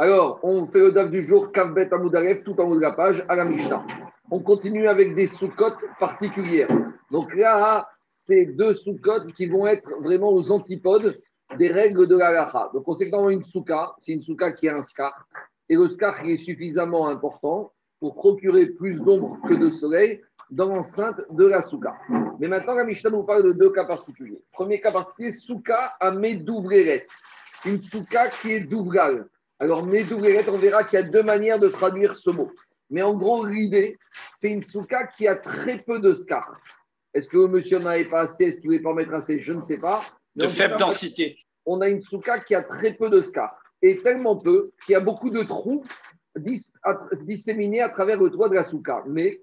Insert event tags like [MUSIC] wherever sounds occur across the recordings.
Alors, on fait le DAF du jour, Kavbet Amoudaref, tout en haut de la page, à la Mishnah. On continue avec des sous-cotes particulières. Donc là, c'est deux sous-cotes qui vont être vraiment aux antipodes des règles de la lacha. Donc on sait que dans une souka, c'est une souka qui a un scar. Et le scar est suffisamment important pour procurer plus d'ombre que de soleil dans l'enceinte de la souka. Mais maintenant, la Mishnah nous parle de deux cas particuliers. Premier cas particulier, souka à Medouvreret. Une souka qui est douvral. Alors, Medouvreret, on verra qu'il y a deux manières de traduire ce mot. Mais en gros, l'idée, c'est une souka qui a très peu de scar. Est-ce que le monsieur n'avait pas assez? Est-ce qu'il ne voulait pas mettre assez? Je ne sais pas. de faible densité. On a une souka qui a très peu de scar. Et tellement peu qu'il y a beaucoup de trous disséminés à travers le toit de la souka. Mais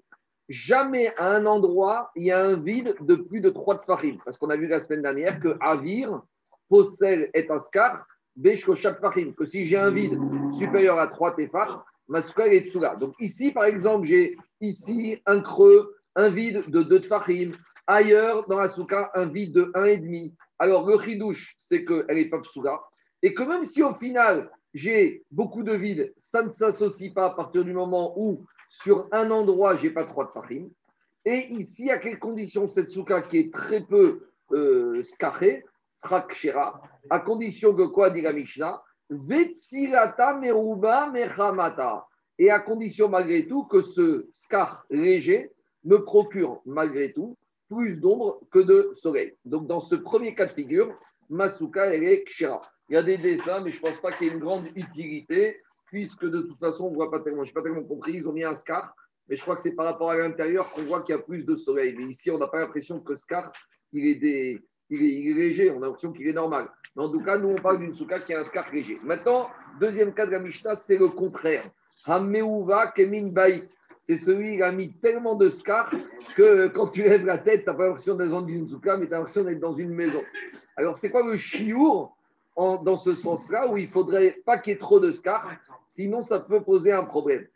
jamais à un endroit, il y a un vide de plus de 3 tfachim. Parce qu'on a vu la semaine dernière que Avir, possède est un scar, Beshkoshat tfachim. Que si j'ai un vide supérieur à 3 tefach, ma est tsula. Donc ici, par exemple, j'ai ici un creux, un vide de 2 tfachim. Ailleurs, dans la souka, un vide de 1,5. Alors le chidouche, c'est qu'elle n'est pas tsula. Et que même si au final, j'ai beaucoup de vide, ça ne s'associe pas à partir du moment où sur un endroit, j'ai pas trois de farim. Et ici, à quelles conditions cette souka qui est très peu euh, sera kshera, à condition que quoi, dit la Mishnah? Vetsilata meruba mechamata. Et à condition malgré tout que ce skar léger me procure malgré tout plus d'ombre que de soleil. Donc dans ce premier cas de figure, ma souka, elle est kshera. Il y a des dessins, mais je ne pense pas qu'il y ait une grande utilité puisque de toute façon, on ne voit pas tellement. Je n'ai pas tellement compris. Ils ont mis un scar, mais je crois que c'est par rapport à l'intérieur qu'on voit qu'il y a plus de soleil. Mais ici, on n'a pas l'impression que scar, il est, des, il est, léger. On a l'impression qu'il est normal. Mais en tout cas, nous, on parle d'une souka qui a un scar léger. Maintenant, deuxième cas de la Mishnah, c'est le contraire. Hameuva kemin bait. C'est celui qui a mis tellement de scar que quand tu lèves la tête, tu n'as pas l'impression d'être dans une souka, mais tu as l'impression d'être dans une maison. Alors, c'est quoi le chiour dans ce sens-là où il faudrait pas qu'il y ait trop de scar, sinon ça peut poser un problème.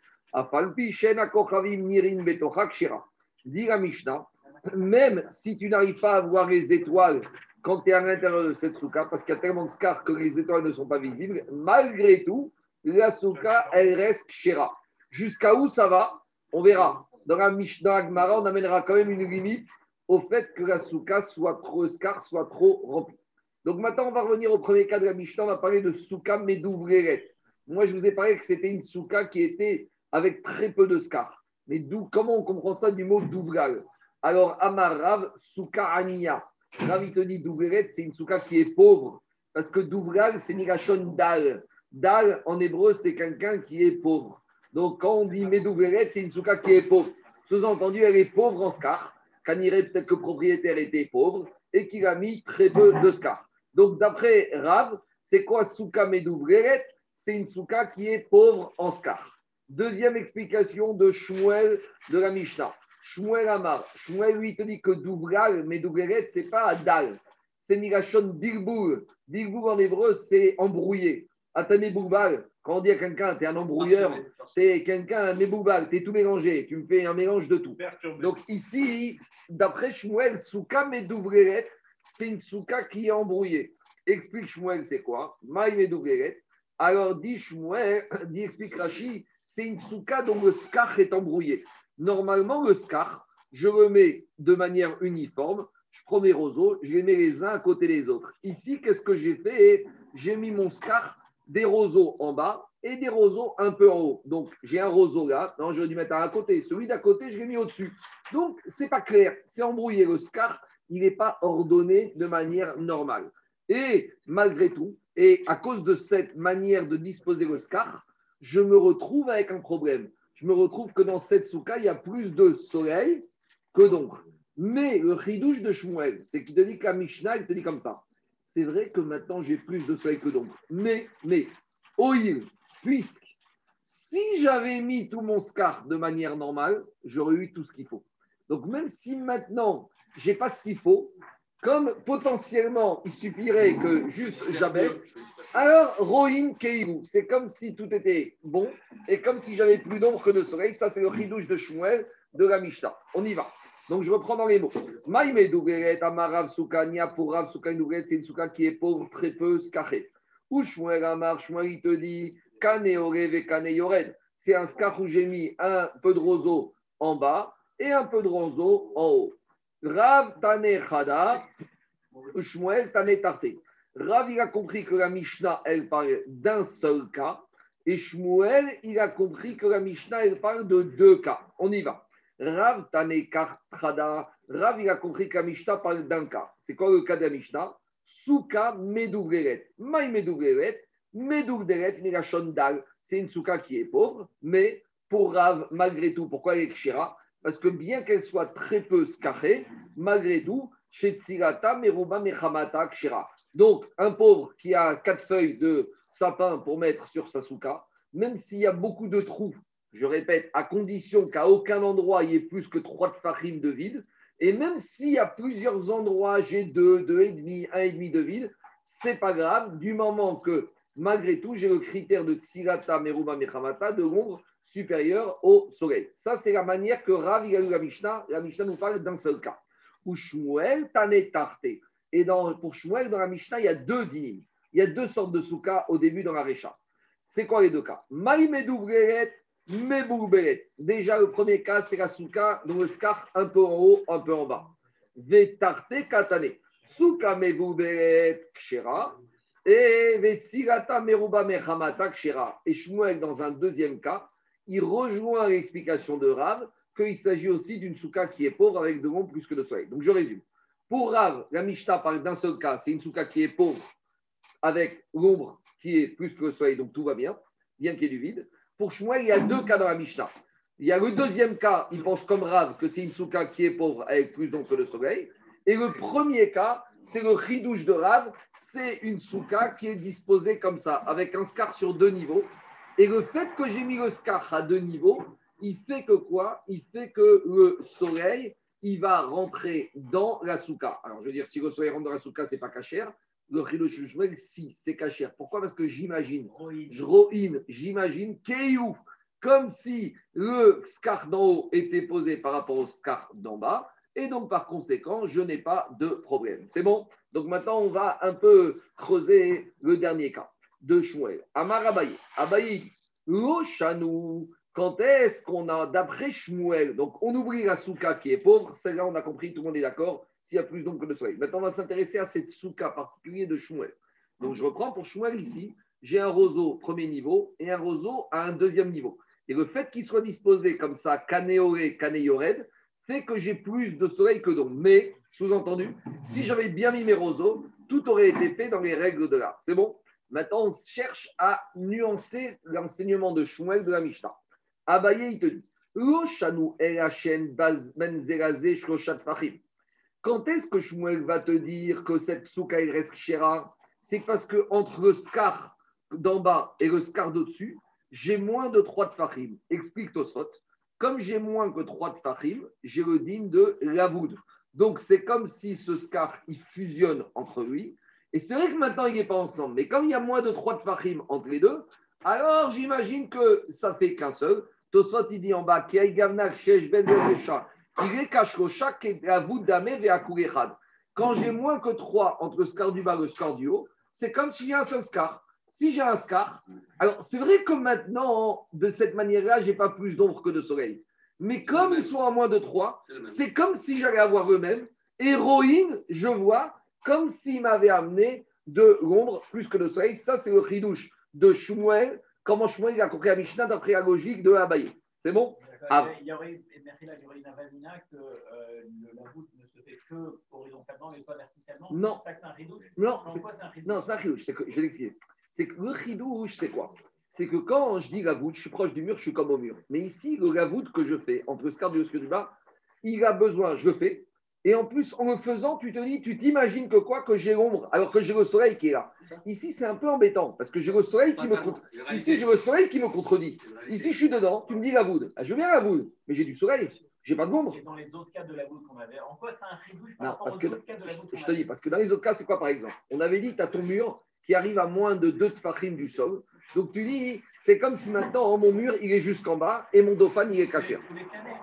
Dit la Mishnah, même si tu n'arrives pas à voir les étoiles quand tu es à l'intérieur de cette souka, parce qu'il y a tellement de scar que les étoiles ne sont pas visibles, malgré tout, la souka, elle reste shira. Jusqu'à où ça va On verra. Dans la Mishnah Agmara, on amènera quand même une limite au fait que la souka soit trop scar, soit trop remplie. Donc maintenant, on va revenir au premier cas de la Mishnah. On va parler de Souka Medouveret. Moi, je vous ai parlé que c'était une Souka qui était avec très peu de scar. Mais comment on comprend ça du mot Douvral? Alors, Amarav, Souka Ania. Rav, te dit c'est une Souka qui est pauvre. Parce que Douvral, c'est Mirachon Dal. Dal, en hébreu, c'est quelqu'un qui est pauvre. Donc, quand on dit Medouveret, c'est une Souka qui est pauvre. Sous-entendu, elle est pauvre en scar. irait peut-être que le propriétaire était pauvre et qu'il a mis très peu de scar. Donc, d'après Rav, c'est quoi Souka Medouvret C'est une Souka qui est pauvre en scar. Deuxième explication de Shmuel de la Mishnah. Shmuel Amar. Shmuel, lui, te dit que Douvral, Medouvret, c'est pas Dal. C'est Migashon Bilboul. Bilboul en hébreu, c'est embrouillé. Atame Bourbal, quand on dit à quelqu'un, tu es un embrouilleur, tu es quelqu'un, un méboubal, tu es tout mélangé, tu me fais un mélange de tout. Donc ici, d'après Shmuel, Souka Medouvret, c'est une souka qui est embrouillée. Explique Shmuel, c'est quoi? Alors dit Shmuel, dit explique Rashi, c'est une souka dont le skar est embrouillé. Normalement, le skar, je le mets de manière uniforme. Je prends mes roseaux, je les mets les uns à côté des autres. Ici, qu'est-ce que j'ai fait? J'ai mis mon scar des roseaux en bas et des roseaux un peu en haut. Donc, j'ai un roseau là. Non, je vais dû mettre à côté. Celui d'à côté, je l'ai mis au-dessus. Donc, c'est pas clair. C'est embrouillé. Le scar, il n'est pas ordonné de manière normale. Et malgré tout, et à cause de cette manière de disposer le scar, je me retrouve avec un problème. Je me retrouve que dans cette souka, il y a plus de soleil que d'ombre. Mais le ridouche de Shmuel, c'est qu'il te dit que la Mishnah, il te dit comme ça. C'est vrai que maintenant j'ai plus de soleil que d'ombre. Mais, mais, oil, puisque si j'avais mis tout mon scar de manière normale, j'aurais eu tout ce qu'il faut. Donc même si maintenant j'ai pas ce qu'il faut, comme potentiellement il suffirait que juste j'abaisse, alors Rohin Keiru, c'est comme si tout était bon et comme si j'avais plus d'ombre que de soleil. Ça, c'est le ridouche de Shmuel de la Mishnah. On y va. Donc je reprends dans les mots. Maïme Amarav Soukania pour Rav c'est une souka qui est pauvre, très peu, skaché. Ou Shmuel Amar, Shmuel il te dit Kaneore Kaneyored. C'est un scar où j'ai mis un peu de roseau en bas et un peu de roseau en haut. Rav Tane Chada, Shmuel Tane Tarté. Rav, il a compris que la Mishnah, elle parle d'un seul cas. Et Shmuel, il a compris que la Mishnah, elle parle de deux cas. On y va. Rav Tane Trada. Rav, il a compris que la Mishnah parle d'un cas. C'est quoi le cas de la Mishnah? Souka Medougeret. Maï Medougeret. Medougeret, Dal. C'est une souka qui est pauvre, mais pour Rav, malgré tout, pourquoi elle est kshira? Parce que bien qu'elle soit très peu skachée, malgré tout, chez Tsirata, Meruba, Mechamata, kshira. Donc, un pauvre qui a quatre feuilles de sapin pour mettre sur sa souka, même s'il y a beaucoup de trous, je répète, à condition qu'à aucun endroit il y ait plus que trois farim de vide, et même s'il y a plusieurs endroits, j'ai deux, deux et demi, un et demi de vide, c'est pas grave, du moment que malgré tout, j'ai le critère de Tsirata, Meruba, Mechamata, de l'ombre supérieure au soleil. Ça, c'est la manière que Rav, il la Mishnah. Nous parle d'un seul cas. Ou Shmuel. Et dans, pour Shmuel, dans la Mishnah, il y a deux dynimes. Il y a deux sortes de soukas au début dans la Récha. C'est quoi les deux cas? Déjà, le premier cas, c'est la souka dont le scar un peu en haut, un peu en bas. Vetarte katane. Souka. Et Vetsirata meruba mechamata. Et Shmuel, dans un deuxième cas, il rejoint l'explication de Rav qu'il s'agit aussi d'une souka qui est pauvre avec de l'ombre plus que de soleil. Donc, je résume. Pour Rav, la Mishnah parle d'un seul cas, c'est une souka qui est pauvre avec l'ombre qui est plus que le soleil, donc tout va bien, bien qu'il y ait du vide. Pour Shmuel, il y a deux cas dans la Mishnah. Il y a le deuxième cas, il pense comme Rav que c'est une souka qui est pauvre avec plus d'ombre que le soleil. Et le premier cas, c'est le ridouche de Rav, c'est une souka qui est disposée comme ça, avec un scar sur deux niveaux. Et le fait que j'ai mis le scar à deux niveaux, il fait que quoi? Il fait que le soleil il va rentrer dans la souka. Alors, je veux dire, si le soleil rentre dans la souka, c'est pas cachère. Le chilosh si, c'est cachère. Pourquoi? Parce que j'imagine, je j'imagine, Keyou, comme si le scar d'en haut était posé par rapport au scar d'en bas. Et donc, par conséquent, je n'ai pas de problème. C'est bon? Donc, maintenant, on va un peu creuser le dernier cas de Shmuel. Amar Abaye. Abaye, lo chanou. Quand est-ce qu'on a, d'après Shmuel, donc on oublie la souka qui est pauvre, celle-là on a compris, tout le monde est d'accord, s'il y a plus d'ombre que de soleil. Maintenant on va s'intéresser à cette souka particulière de Shmuel. Donc je reprends pour Shmuel ici, j'ai un roseau premier niveau et un roseau à un deuxième niveau. Et le fait qu'il soit disposé comme ça, canéoré, canéored, fait que j'ai plus de soleil que d'ombre. Mais, sous-entendu, si j'avais bien mis mes roseaux, tout aurait été fait dans les règles de l'art. C'est bon? Maintenant, on cherche à nuancer l'enseignement de Shmuel de la Mishnah. Abaye, il te dit quand est-ce que Shmuel va te dire que cette souka est reste C'est parce que entre le scar d'en bas et le scar d'au-dessus, j'ai moins de 3 tfachim. Explique Tosot. Comme j'ai moins que 3 tfachim, j'ai le digne de lavoud. Donc c'est comme si ce scar, il fusionne entre lui. Et c'est vrai que maintenant, il n'est pas ensemble. Mais comme il y a moins de 3 tfachim entre les deux, alors j'imagine que ça fait qu'un seul. Tosot, il dit en bas, ben quand j'ai moins que 3 entre le scar du bas et le scar du haut, c'est comme si j'ai un seul scar. Si j'ai un scar, alors c'est vrai que maintenant, de cette manière-là, je n'ai pas plus d'ombre que de soleil. Mais comme ils sont à moins de 3, c'est comme si j'allais avoir eux-mêmes. Héroïne, je vois, comme s'ils m'avaient amené de l'ombre plus que de soleil. Ça, c'est le ridouche de Shmuel Comment Shmuel a compris la Mishnah d'après la logique de Abaye C'est bon? Ah. Il y aurait, il y aurait une avamina que euh, la voûte ne se fait que horizontalement et pas verticalement. Non. C'est un ridouche Non, c'est non, pas un ridouche. je vais l'expliquer. C'est que le ridouche, c'est quoi? C'est que quand je dis la voûte, je suis proche du mur, je suis comme au mur. Mais ici, le la voûte que je fais entre du haut et du bas, il a besoin, je le fais, et en plus, en le faisant, tu te dis, tu t'imagines que quoi Que j'ai l'ombre, alors que j'ai le soleil qui est là. Ici, c'est un peu embêtant, parce que j'ai le soleil qui me contredit. Ici, j'ai le soleil qui me contredit. Ici, je suis dedans, tu me dis la voûte. Ah, je viens à la voûte, mais j'ai du soleil. J'ai pas de l'ombre. Dans les autres cas de la voûte qu'on avait, en quoi c'est un par non, parce que, Je te dis, parce que dans les autres cas, c'est quoi par exemple? On avait dit, tu as ton mur qui arrive à moins de 2 tfachim du sol. Donc tu dis, c'est comme si maintenant mon mur il est jusqu'en bas et mon dauphin il est caché.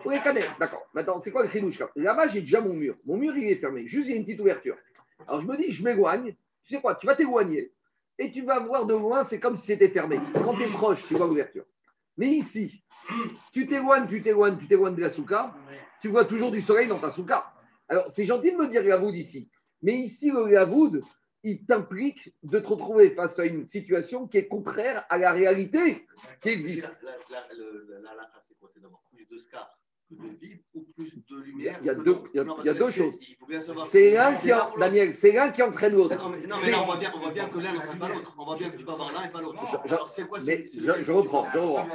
Tous les canets, d'accord. Maintenant, c'est quoi le chidouche là-bas j'ai déjà mon mur. Mon mur il est fermé, juste il y a une petite ouverture. Alors je me dis, je m'éloigne. Tu sais quoi, tu vas t'éloigner et tu vas voir de loin, c'est comme si c'était fermé. Quand tu es proche, tu vois l'ouverture. Mais ici, tu t'éloignes, tu t'éloignes, tu t'éloignes de la souka, tu vois toujours du soleil dans ta souka. Alors, c'est gentil de me dire Yavoud ici. Mais ici, le Yavoud, il t'implique de te retrouver face à une situation qui est contraire à la réalité qui existe. c'est d'abord plus de ou plus de lumière? Il y a deux, il y a, il y a deux choses. C'est l'un qui, en, Daniel, c'est l'un qui entraîne l'autre. Non, mais, non, mais là, on voit bien, on voit bien que l'un n'entraîne pas l'autre. On voit bien que tu vas avoir l'un et pas l'autre. C'est quoi mais je, je, reprends, je reprends.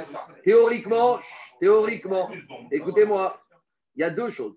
Théoriquement, théoriquement, écoutez-moi, il y a deux choses.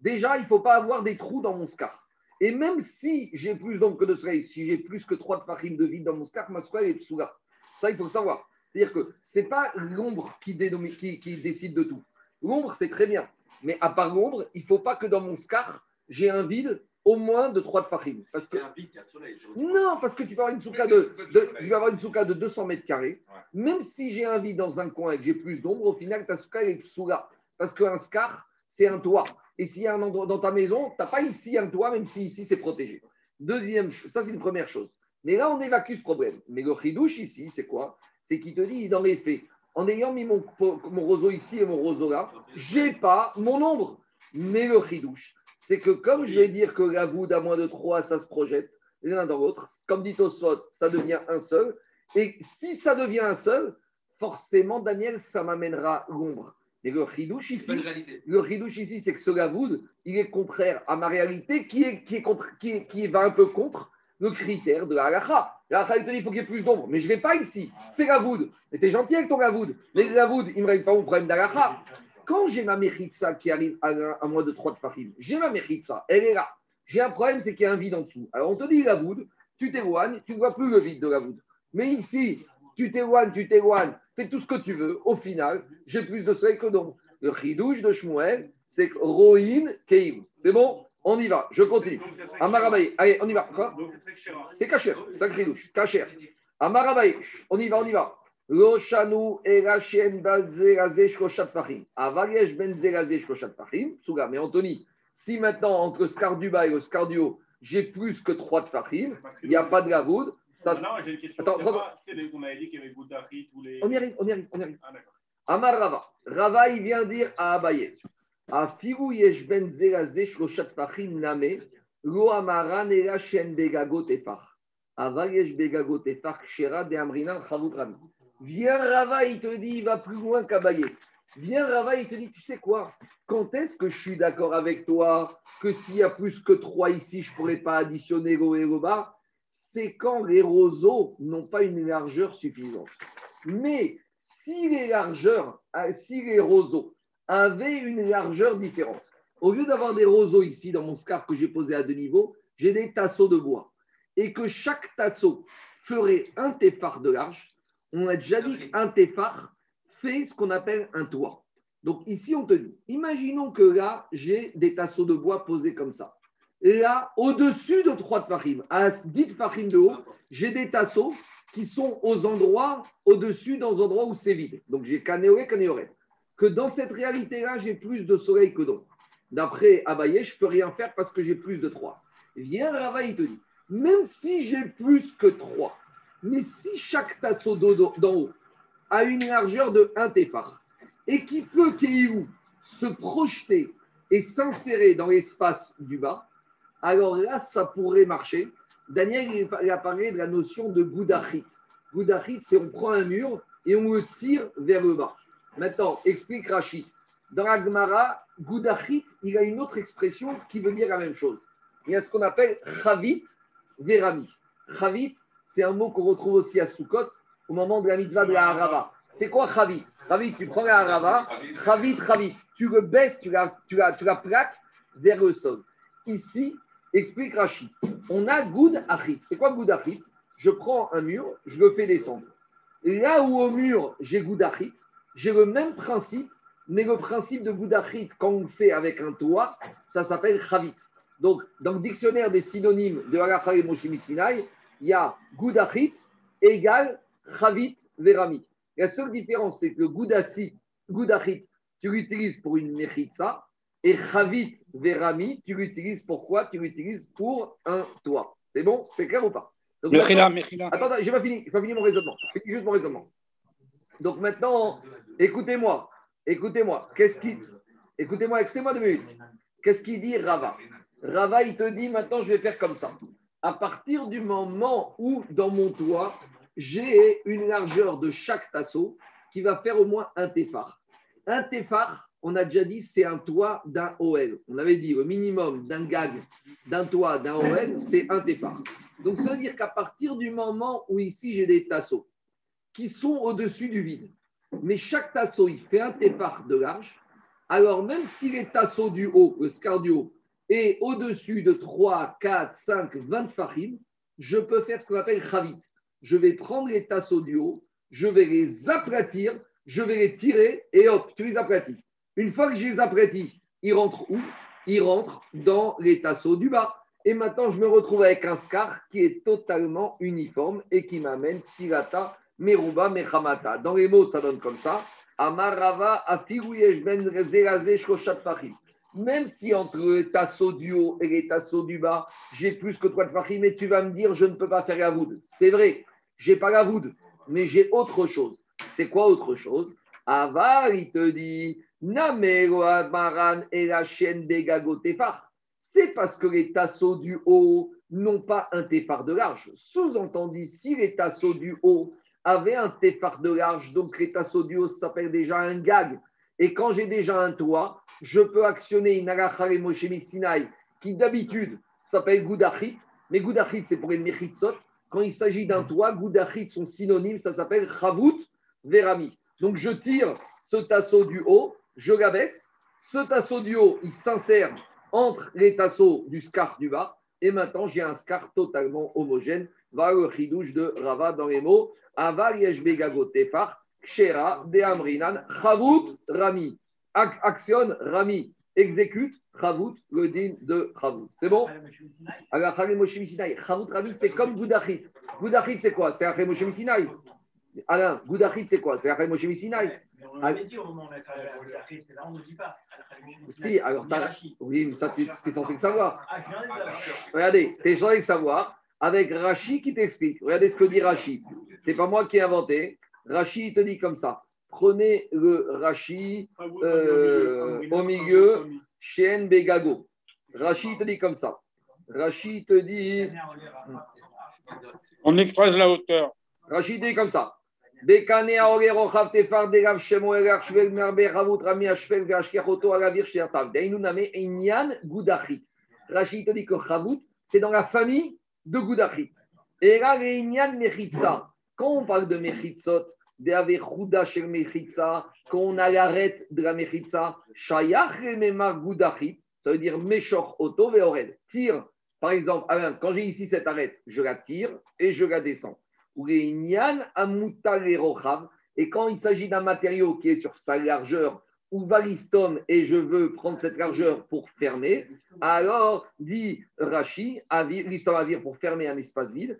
Déjà, il ne faut pas avoir des trous dans mon scar. Et même si j'ai plus d'ombre que de soleil, si j'ai plus que trois de farim de vide dans mon scar, ma soirée est souga. Ça, il faut le savoir. C'est-à-dire que ce n'est pas l'ombre qui, qui, qui, décide de tout. L'ombre, c'est très bien. Mais à part l'ombre, il ne faut pas que dans mon scar, j'ai un vide au moins de 3 de farim. Parce que... un vide, il y a le soleil. Non, parce que tu vas avoir une souka de, tu vas avoir une souka de 200 mètres carrés. Même si j'ai un vide dans un coin et que j'ai plus d'ombre, au final, ta souka est souga. Parce qu'un scar, c'est un toit. Et s'il y a un endroit dans ta maison, tu n'as pas ici un toit, même si ici c'est protégé. Deuxième ça c'est une première chose. Mais là, on évacue ce problème. Mais le chidouche ici, c'est quoi? C'est qu'il te dit, dans les faits, en ayant mis mon, roseau ici et mon roseau là, j'ai pas mon ombre. Mais le chidouche, c'est que comme je vais dire que la voûte à moins de 3, ça se projette l'un dans l'autre, comme dit Oswald, ça devient un seul. Et si ça devient un seul, forcément, Daniel, ça m'amènera l'ombre. Et le ridouche ici, le ici, c'est que ce gavoud, il est contraire à ma réalité qui, est, qui, est contre, qui, qui va un peu contre le critère de la halakha. La il te dit il faut qu'il y ait plus d'ombre. Mais je ne vais pas ici. Fais gavoud. Mais tu es gentil avec ton gavoud. Mais gavoud, il ne me règle pas mon problème d'halakha. Quand j'ai ma mechitsa qui arrive à, un moins de 3 de fahim, j'ai ma mechitsa, elle est là. J'ai un problème, c'est qu'il y a un vide en dessous. Alors on te dit gavoud, tu t'éloignes, tu ne vois plus le vide de gavoud. Mais ici, tu t'éloignes, tu t'éloignes, fais tout ce que tu veux. Au final, j'ai plus de soleil que d'ombre. Le chidouche de Shmuel, c'est Rohin Keim. C'est bon? On y va. Je continue. Amarabaye. Allez, on y va. Quoi? C'est Kacher. C'est chidouche. Kacher. Amarabaye. On y va, on y va. Loshanu Erachien Balzerazé Shkoshat Fahim. Avagesh Benzerazé Shkoshat Fahim. Souga. Mais Anthony, si maintenant, entre Scarduba et le Scardio, j'ai plus que 3 de Fahim, il n'y a pas de gavoud, ça, non, j'ai une question. Attends, pas, on avait dit qu'il y avait Goudari, tous les. On y arrive, on y arrive, on y arrive. Ah, Amar Rava. Rava, il vient dire à Abaye. Afiru yesh ben zerazé shloshat fachim name, lo amaran era shen begagot efach. Aval yesh begagot efach shera de amrinan. Viens Rava, il te dit, il va plus loin qu'Abaye. Viens Rava, il te dit, tu sais quoi? Quand est-ce que je suis d'accord avec toi que s'il y a plus que trois ici, je ne pourrais pas additionner l'eau et bas c'est quand les roseaux n'ont pas une largeur suffisante. Mais si les largeurs, euh, si les roseaux avaient une largeur différente, au lieu d'avoir des roseaux ici dans mon scarf que j'ai posé à deux niveaux, j'ai des tasseaux de bois. Et que chaque tasseau ferait un téphare de large, on a déjà dit qu'un téphare fait ce qu'on appelle un toit. Donc ici, on te dit, imaginons que là, j'ai des tasseaux de bois posés comme ça. Là, au-dessus de 3 tfachim, à 10 tfachim de haut, j'ai des tasseaux qui sont aux endroits, au-dessus, dans les endroits où c'est vide. Donc j'ai canéoré, canéoré. Que dans cette réalité-là, j'ai plus de soleil que d'ombre. D'après Abaye, je ne peux rien faire parce que j'ai plus de 3. Viens Rava, il te dit, même si j'ai plus que 3, mais si chaque tasseau d'en haut a une largeur de 1 téphar et qui peut, se projeter et s'insérer dans l'espace du bas, alors là, ça pourrait marcher. Daniel, il a parlé de la notion de goudachit. Goudachit, c'est on prend un mur et on le tire vers le bas. Maintenant, explique Rachid. Dans la Gemara, goudachit, il a une autre expression qui veut dire la même chose. Il y a ce qu'on appelle chavit verami. Chavit, c'est un mot qu'on retrouve aussi à Sukkot au moment de la mitzvah de la harava. C'est quoi chavit? Chavit, tu prends la harava, chavit, chavit. Tu le baisses, tu la, tu, la, tu la plaques vers le sol. Ici, Explique Rachid. On a Goud Achit. C'est quoi Goud Achit? Je prends un mur, je le fais descendre. Là où au mur, j'ai Goud Achit, j'ai le même principe, mais le principe de Goud Achit, quand on fait avec un toit, ça s'appelle Chavit. Donc, dans le dictionnaire des synonymes de Halakha et Sinai, il y a Goud Achit égale Chavit Verami. La seule différence, c'est que Goud Achit, tu l'utilises pour une Mechitsa, et Chavit Verami, tu l'utilises pour quoi? Tu l'utilises pour un toit. C'est bon? C'est clair ou pas? Donc, Mechila. Attends, attends, j'ai pas fini, pas fini mon raisonnement. Je finis juste mon raisonnement. Donc maintenant, écoutez-moi, écoutez-moi. Qu'est-ce qui, écoutez-moi, écoutez-moi deux minutes. Qu'est-ce qu'il dit Rava? Rava, il te dit maintenant, je vais faire comme ça. À partir du moment où dans mon toit, j'ai une largeur de chaque tasseau qui va faire au moins un téphar. Un téphar, on a déjà dit, c'est un toit d'un OL. On avait dit le minimum d'un gag, d'un toit, d'un OL, c'est un téphar. Donc ça veut dire qu'à partir du moment où ici j'ai des tasseaux qui sont au-dessus du vide, mais chaque tasseau il fait un téphar de large, alors même si les tasseaux du haut, le scar du haut, est au-dessus de 3, 4, 5, 20 farim, je peux faire ce qu'on appelle chavit. Je vais prendre les tasseaux du haut, je vais les aplatir, je vais les tirer et hop, tu les aplatis. Une fois que je les aplatis, ils rentrent où? Ils rentrent dans les tasseaux du bas. Et maintenant, je me retrouve avec un scar qui est totalement uniforme et qui m'amène Silata, Meruba, Mechamata. Dans les mots, ça donne comme ça. Amarava, Fahim. Même si entre les tasseaux du haut et les tasseaux du bas, j'ai plus que trois de Fahim, mais tu vas me dire, je ne peux pas faire la voûte. C'est vrai, j'ai pas la voûte, mais j'ai autre chose. C'est quoi autre chose? Avar, il te dit, C'est parce que les tasseaux du haut n'ont pas un téphar de large. Sous-entendu, si les tasseaux du haut avaient un téphar de large, donc les tasseaux du haut s'appellent déjà un gag. Et quand j'ai déjà un toit, je peux actionner une Arachare Moshe Sinai qui d'habitude s'appelle Goudachit. Mais Goudachit, c'est pour les Mechitsot. Quand il s'agit d'un toit, Goudachit, son synonyme, ça s'appelle Chavut Verami. Donc je tire ce tasseau du haut, je l'abaisse. Ce tasseau du haut, il s'insère entre les tasseaux du scar du bas. Et maintenant, j'ai un scar totalement homogène. Va le chidouche de Rava dans les mots. Aval yeshbegago tefar, kshera, de amrinan, chavut, rami. Ac- Actionne, rami. Exécute, chavut, le din de chavut. C'est bon? Alors, chavut, rami, c'est comme Goudachit. Goudachit, c'est quoi? C'est Chagé Moshe. Alain, Goudachit, c'est quoi? C'est Missinaï. On l'avait dit au moment où on a travaillé à la Archite, là on ne dit pas. Si, alors, oui, mais ça, tu es censé le savoir. Ah. Regardez, t'es censé le savoir avec Rachi qui t'explique. Regardez ce que dit Rachi. C'est pas moi qui ai inventé. Rachi, il te dit comme ça. Prenez le Rachi Euh, au milieu. Chien Begago. Rachi il te dit comme ça. Rachi il te dit. On écrase la hauteur. Rachi dit comme ça. Bekane aore rochav tefar derav shemo erach shvel merbe ravut rami ashvel veashkechoto alavir sheatav. Deinu name inyan gudachit. Rachi il te dit que chavut, c'est dans la famille de gudachit. Et là, les inyan mechitza. Quand on parle de mechitzot, d'Avechuda shel mechitza, quand on a l'arrêt de la mechitza, shayach rememar gudachit, ça veut dire meshor auto veored. Tire, par exemple, Alain, quand j'ai ici cette arête, je la tire et je la descends. Et quand il s'agit d'un matériau qui est sur sa largeur, ou valistom, et je veux prendre cette largeur pour fermer, alors, dit Rashi, l'histoire avir pour fermer un espace vide,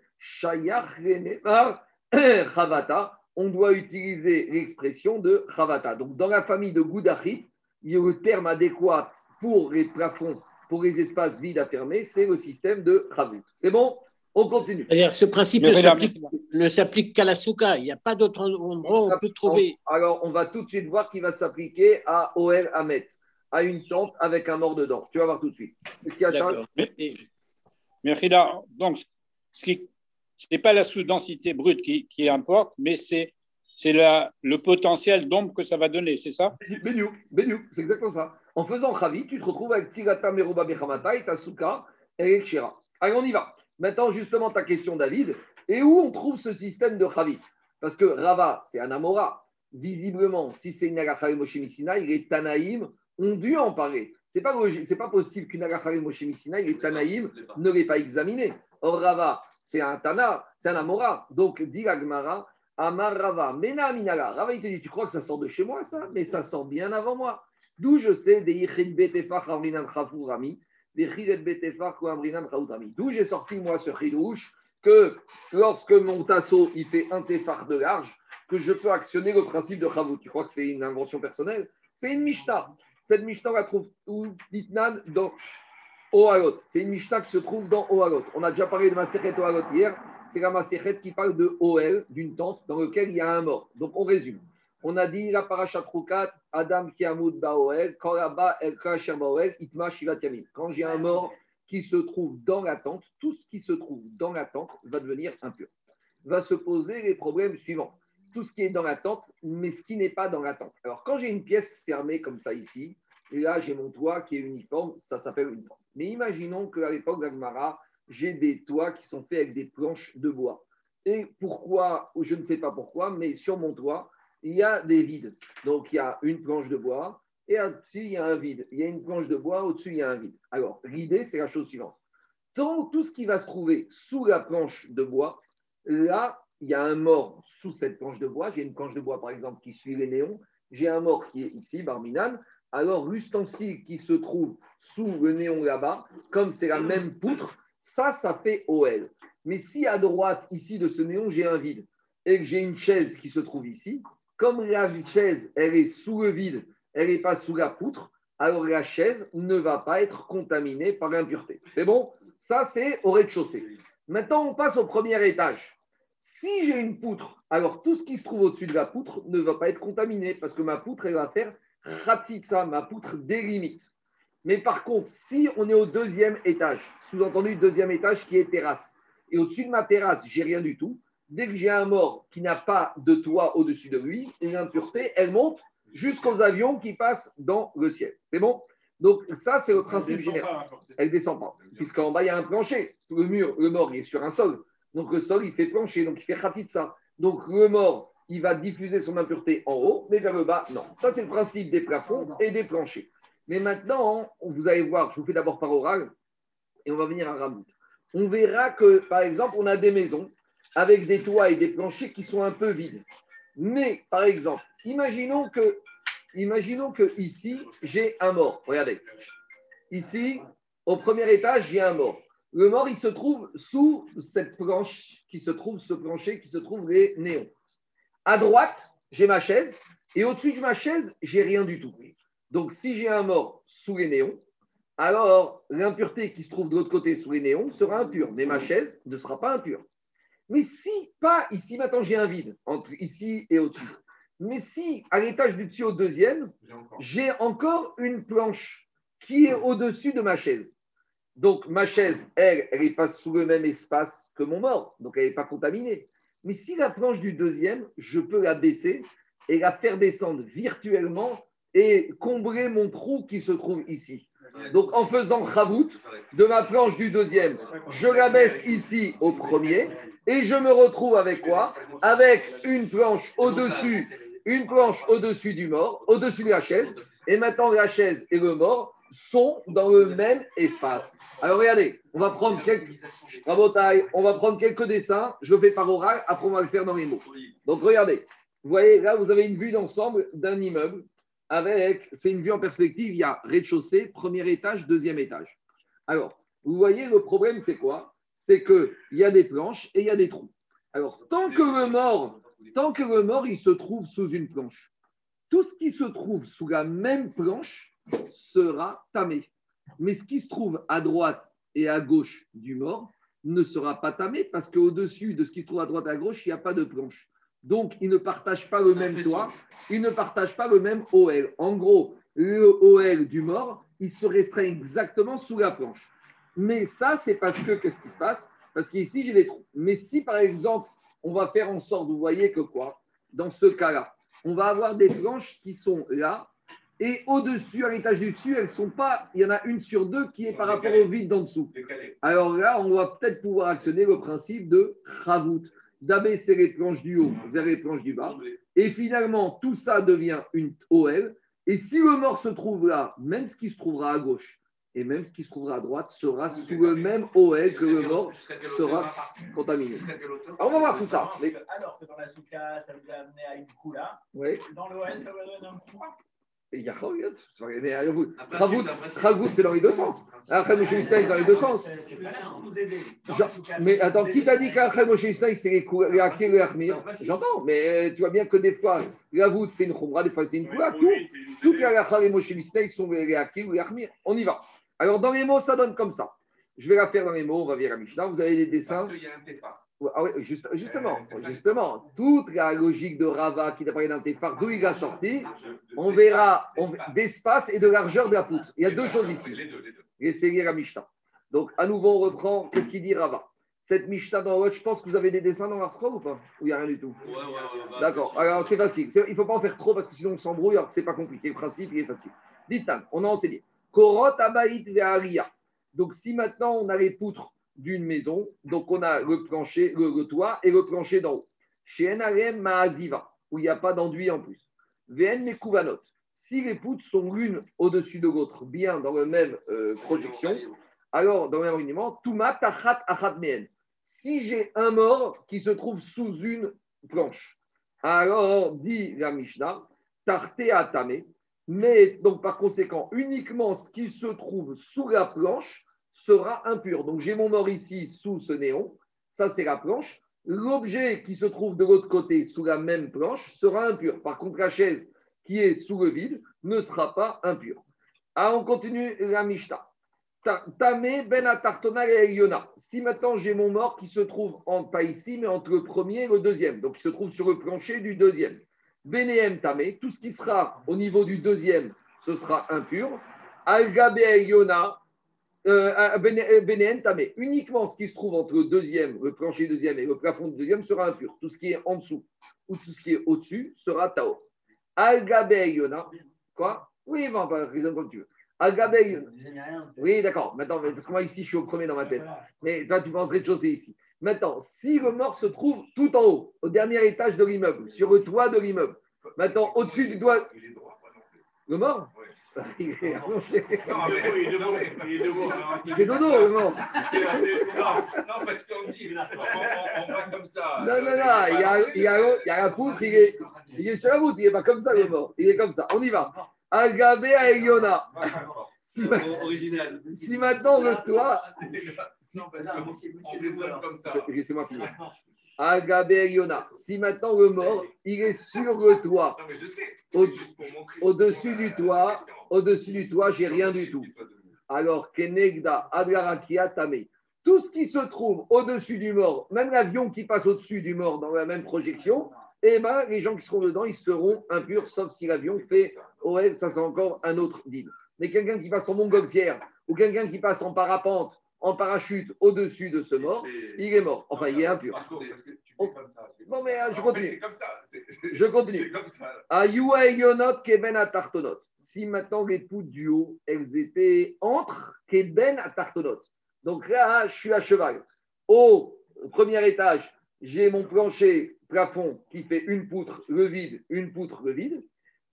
on doit utiliser l'expression de chavata. Donc, dans la famille de Goudachit, il y a le terme adéquat pour les plafonds, pour les espaces vides à fermer, c'est le système de chavut. C'est bon? On continue. Ce principe ne s'applique, ne s'applique qu'à la souka. Il n'y a pas d'autre endroit où on peut trouver. Alors, on va tout de suite voir qu'il va s'appliquer à OL Ahmet, à une tente avec un mort dedans. Tu vas voir tout de suite. Est-ce qu'il y a Charles D'accord. Mais, mais Rila, donc, ce qui, n'est pas la sous-densité brute qui, qui importe, mais c'est, c'est la, le potentiel d'ombre que ça va donner, c'est ça? Beniu, Beniu, c'est exactement ça. En faisant Chavi, tu te retrouves avec Tigata Meruba Bechamata et Tasuka et Kshira. Allez, on y va. Maintenant, justement, ta question, David. Et où on trouve ce système de Chavit Parce que Rava, c'est un Amora. Visiblement, si c'est une Agachare Moshe Missina, les Tanaïm ont dû en parler. C'est pas, logique- c'est pas possible qu'une Agachare Moshe Missina, les Tanaïm ne l'aient pas examiné. Or, Rava, c'est un Tana, c'est un Amora. Donc, dit Agmara, Amar Rava, Mena Minala. Rava, il te dit, tu crois que ça sort de chez moi, ça? Mais ça sort bien avant moi. D'où je sais des Yichin Betefach Rami, D'où j'ai sorti, moi, ce chidouche, que lorsque mon tasseau, il fait un tefar de large, que je peux actionner le principe de Chavou. Tu crois que c'est une invention personnelle? C'est une Mishnah. Cette Mishnah, on la trouve où? Ditnan dans Ohalot. C'est une Mishnah qui se trouve dans Ohalot. On a déjà parlé de ma Sechet Ohalot hier. c'est la Maséchet qui parle de OL, d'une tente dans laquelle il y a un mort. Donc on résume. On a dit la parachat Rukat, Adam Kiamoud Baoel, quand là-bas, Baoel, Itma Shivat Yamin. Quand j'ai un mort qui se trouve dans la tente, tout ce qui se trouve dans la tente va devenir impur. Va se poser les problèmes suivants. Tout ce qui est dans la tente, mais ce qui n'est pas dans la tente. Alors, quand j'ai une pièce fermée comme ça ici, et là, j'ai mon toit qui est uniforme, ça s'appelle une tente. Mais imaginons qu'à l'époque d'Agmara, j'ai des toits qui sont faits avec des planches de bois. Et pourquoi, je ne sais pas pourquoi, mais sur mon toit, il y a des vides. Donc, il y a une planche de bois, et au-dessus, il y a un vide. Il y a une planche de bois, au-dessus, il y a un vide. Alors, l'idée, c'est la chose suivante. Tant tout ce qui va se trouver sous la planche de bois, là, il y a un mort sous cette planche de bois. J'ai une planche de bois, par exemple, qui suit les néons. J'ai un mort qui est ici, Barminan. Alors, l'ustensile qui se trouve sous le néon là-bas, comme c'est la même poutre, ça, ça fait OL. Mais si à droite, ici, de ce néon, j'ai un vide et que j'ai une chaise qui se trouve ici, comme la chaise, elle est sous le vide, elle n'est pas sous la poutre, alors la chaise ne va pas être contaminée par l'impureté. C'est bon? Ça, c'est au rez-de-chaussée. Maintenant, on passe au premier étage. Si j'ai une poutre, alors tout ce qui se trouve au-dessus de la poutre ne va pas être contaminé parce que ma poutre, elle va faire ça, ma poutre délimite. Mais par contre, si on est au deuxième étage, sous-entendu deuxième étage qui est terrasse, et au-dessus de ma terrasse, j'ai rien du tout, dès que j'ai un mort qui n'a pas de toit au-dessus de lui, l'impureté, elle monte jusqu'aux avions qui passent dans le ciel. C'est bon? Donc ça, c'est le principe général. Elle ne descend pas, puisqu'en bas, il y a un plancher. Le mur, le mort, il est sur un sol. Donc le sol, il fait plancher, donc il fait de ça. Donc le mort, il va diffuser son impureté en haut, mais vers le bas, non. Ça, c'est le principe des plafonds et des planchers. Mais maintenant, vous allez voir, je vous fais d'abord par oral, et on va venir à Ramout. On verra que, par exemple, on a des maisons avec des toits et des planchers qui sont un peu vides. Mais, par exemple, imaginons que, imaginons que ici, j'ai un mort. Regardez. Ici, au premier étage, j'ai un mort. Le mort, il se trouve sous cette planche qui se trouve, ce plancher qui se trouve les néons. À droite, j'ai ma chaise et au-dessus de ma chaise, j'ai rien du tout. Donc, si j'ai un mort sous les néons, alors l'impureté qui se trouve de l'autre côté sous les néons sera impure, mais ma chaise ne sera pas impure. Mais si pas ici, maintenant j'ai un vide entre ici et au-dessus. Mais si à l'étage du dessus au deuxième, j'ai encore une planche qui est au-dessus de ma chaise. Donc ma chaise, elle, elle n'est pas sous le même espace que mon mort, donc elle n'est pas contaminée. Mais si la planche du deuxième, je peux la baisser et la faire descendre virtuellement et combler mon trou qui se trouve ici. Donc en faisant Khavout de ma planche du deuxième, je la baisse ici au premier et je me retrouve avec quoi? Avec une planche au-dessus, une planche au-dessus du mort, au-dessus de la chaise. Et maintenant la chaise et le mort sont dans le même espace. Alors regardez, on va prendre quelques on va prendre quelques dessins, je fais par oral, après on va le faire dans les mots. Donc regardez, vous voyez là, vous avez une vue d'ensemble d'un immeuble avec, c'est une vue en perspective, il y a rez-de-chaussée, premier étage, deuxième étage. Alors, vous voyez, le problème c'est quoi? C'est qu'il y a des planches et il y a des trous. Alors, tant que le mort, tant que le mort, il se trouve sous une planche, tout ce qui se trouve sous la même planche sera tamé. Mais ce qui se trouve à droite et à gauche du mort ne sera pas tamé parce qu'au-dessus de ce qui se trouve à droite et à gauche, il n'y a pas de planche. Donc, ils ne partagent pas le même toit, ils ne partagent pas le même OL. En gros, le OL du mort, il se restreint exactement sous la planche. Mais ça, c'est parce que, qu'est-ce qui se passe? Parce qu'ici, j'ai des trous. Mais si, par exemple, on va faire en sorte, vous voyez que quoi? Dans ce cas-là, on va avoir des planches qui sont là, et au-dessus, à l'étage du dessus, elles sont pas. Il y en a une sur deux qui est par rapport au vide d'en dessous. Alors là, on va peut-être pouvoir actionner le principe de Ravout, d'abaisser les planches du haut vers les planches du bas. Et finalement, tout ça devient une OL. Et si le mort se trouve là, même ce qui se trouvera à gauche et même ce qui se trouvera à droite sera sous le même OL que le mort sera contaminé. Alors on va voir tout ça. Alors que dans la souka, ça vous a amené à une coula. Oui. Dans l'OL, ça vous a donné un froid. Il y a Ragout, c'est dans les deux sens. Après, Moshe c'est dans les deux sens. Mais attends, qui t'a dit qu'après Moshe c'est les Akir et Achmir J'entends, mais tu vois bien que des fois, voûte, c'est une Khumra, des fois, c'est une Kula. Tout, toutes les Akir et Moshe sont les Akir et Achmir. On y va. Alors, dans les mots, ça donne comme ça. Je vais la faire dans les mots, on va vers la Mishnah. Vous avez des dessins. Parce qu'il y a un Ah oui, juste- justement, justement, toute la logique de Rava qui t'a parlé d'un téphare, d'où il a sorti, on verra d'espace et de largeur de la poutre. Il y a deux choses ici. Les deux, les deux. Laissez lire la Mishnah. Donc, à nouveau, on reprend. Qu'est-ce qu'il dit Rava? Cette Mishnah dans Watch, je pense que vous avez des dessins dans l'Arscroll ou pas? Ou il n'y a rien du tout? Ouais. D'accord. Alors, c'est facile. Il ne faut pas en faire trop parce que sinon on s'embrouille. Alors, que c'est pas compliqué. Le principe, il est facile. Dites on a enseigné. Korot abaït. Donc, si maintenant on a les poutres d'une maison, donc on a le plancher, le, le toit et le plancher d'en haut. Chez Enarem Maaziva, où il n'y a pas d'enduit en plus. VN Mekouvanot. Si les poutres sont l'une au-dessus de l'autre, bien dans la même euh, projection, alors dans le même alignement, Touma Tachat Achat Mehen. Si j'ai un mort qui se trouve sous une planche, alors dit la Mishnah, Tarte Atame, mais donc par conséquent, uniquement ce qui se trouve sous la planche sera impur. Donc j'ai mon mort ici sous ce néon, ça c'est la planche. L'objet qui se trouve de l'autre côté sous la même planche sera impur. Par contre, la chaise qui est sous le vide ne sera pas impure. Ah, on continue la Mishnah. Ta- Tamé ben atartona et. Si maintenant j'ai mon mort qui se trouve en, pas ici, mais entre le premier et le deuxième, donc il se trouve sur le plancher du deuxième. Benehem tamé, tout ce qui sera au niveau du deuxième, ce sera impur. Algabe Yona, euh, Benehem tamé, uniquement ce qui se trouve entre le deuxième, le plancher deuxième et le plafond du deuxième sera impur. Tout ce qui est en dessous ou tout ce qui est au-dessus sera Tao. Algabe Yona, quoi? Oui, bon, bah, raisonne comme tu veux. Algabe Yona. Oui, d'accord. Maintenant, parce que moi, ici, je suis au premier dans ma tête. Mais toi, tu penses rez-de-chaussée ici. Maintenant, si le mort se trouve tout en haut, au dernier étage de l'immeuble, sur le toit de l'immeuble, maintenant, au-dessus du doigt. Le mort Ouais. [LAUGHS] Il est allongé. Non, mais il est debout, il est debout. Il fait dodo, le mort. [LAUGHS] Non, non, parce qu'on dit, on, va comme ça. Non, non, non. Il y a, il y a, il y a la poutre, il est, il est sur la poutre. Il n'est pas comme ça, le mort. Il est comme ça. On y va. Algabe à Eliona. Si, ma- Original. si maintenant le toit. Non, parce qu'on raisonne comme ça. Laissez-moi finir. Eliona. Si maintenant le mort, il est sur le toit. Au-dessus du toit. Au-dessus du toit, j'ai rien du tout. Alors, Kenegda, Adrarakia, Tame. Tout ce qui se trouve au-dessus du mort, même l'avion qui passe au-dessus du mort dans la même projection, eh ben, les gens qui seront dedans, ils seront impurs, sauf si l'avion fait OL, ça c'est encore un autre deal. Mais quelqu'un qui passe en montgolfière ou quelqu'un qui passe en parapente, en parachute au-dessus de ce mort, il est mort. Enfin, il est impur. Ça. Bon, mais je En fait, continue. Comme ça. [LAUGHS] Je continue. Ayua Elionot Keben Atartonot. Si maintenant les poutres du haut, elles étaient entre Keben Atartonot. Donc là, je suis à cheval. Au premier étage, j'ai mon plancher plafond qui fait une poutre, le vide, une poutre, le vide.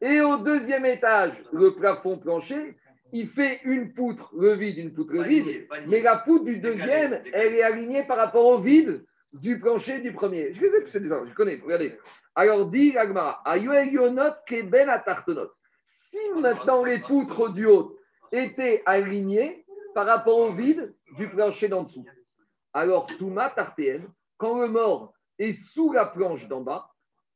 Et au deuxième étage, le plafond plancher, il fait une poutre, le vide, une poutre, le vide. Mais la poutre du deuxième, elle est alignée par rapport au vide du plancher du premier. Je sais que c'est des je connais, regardez. Alors, dit Agmara, Keben Atartonot. Si maintenant les poutres du haut étaient alignées par rapport au vide du plancher d'en dessous, alors Touma Tartéen, quand le mort est sous la planche d'en bas,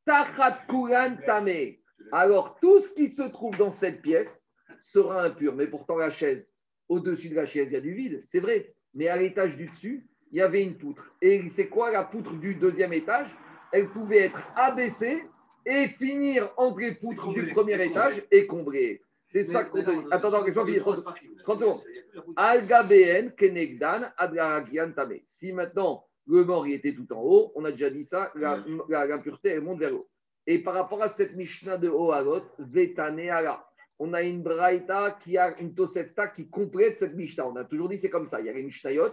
Tachat Kuran Tame. Alors, tout ce qui se trouve dans cette pièce sera impur. Mais pourtant, la chaise, au-dessus de la chaise, il y a du vide, c'est vrai. Mais à l'étage du dessus, il y avait une poutre. Et c'est quoi la poutre du deuxième étage? Elle pouvait être abaissée et finir entre les poutres du premier étage et comblée. C'est ça qu'on. Attends, attends, finir. 30 30 secondes. Kenegdan, Tame. Si maintenant le mort il était tout en haut, on a déjà dit ça, l'impureté elle monte vers le haut. Et par rapport à cette Mishnah de Ohalot, Vetane Ala, on a une Braïta qui a une Tosefta qui complète cette Mishnah. On a toujours dit c'est comme ça. Il y a les Mishnayot,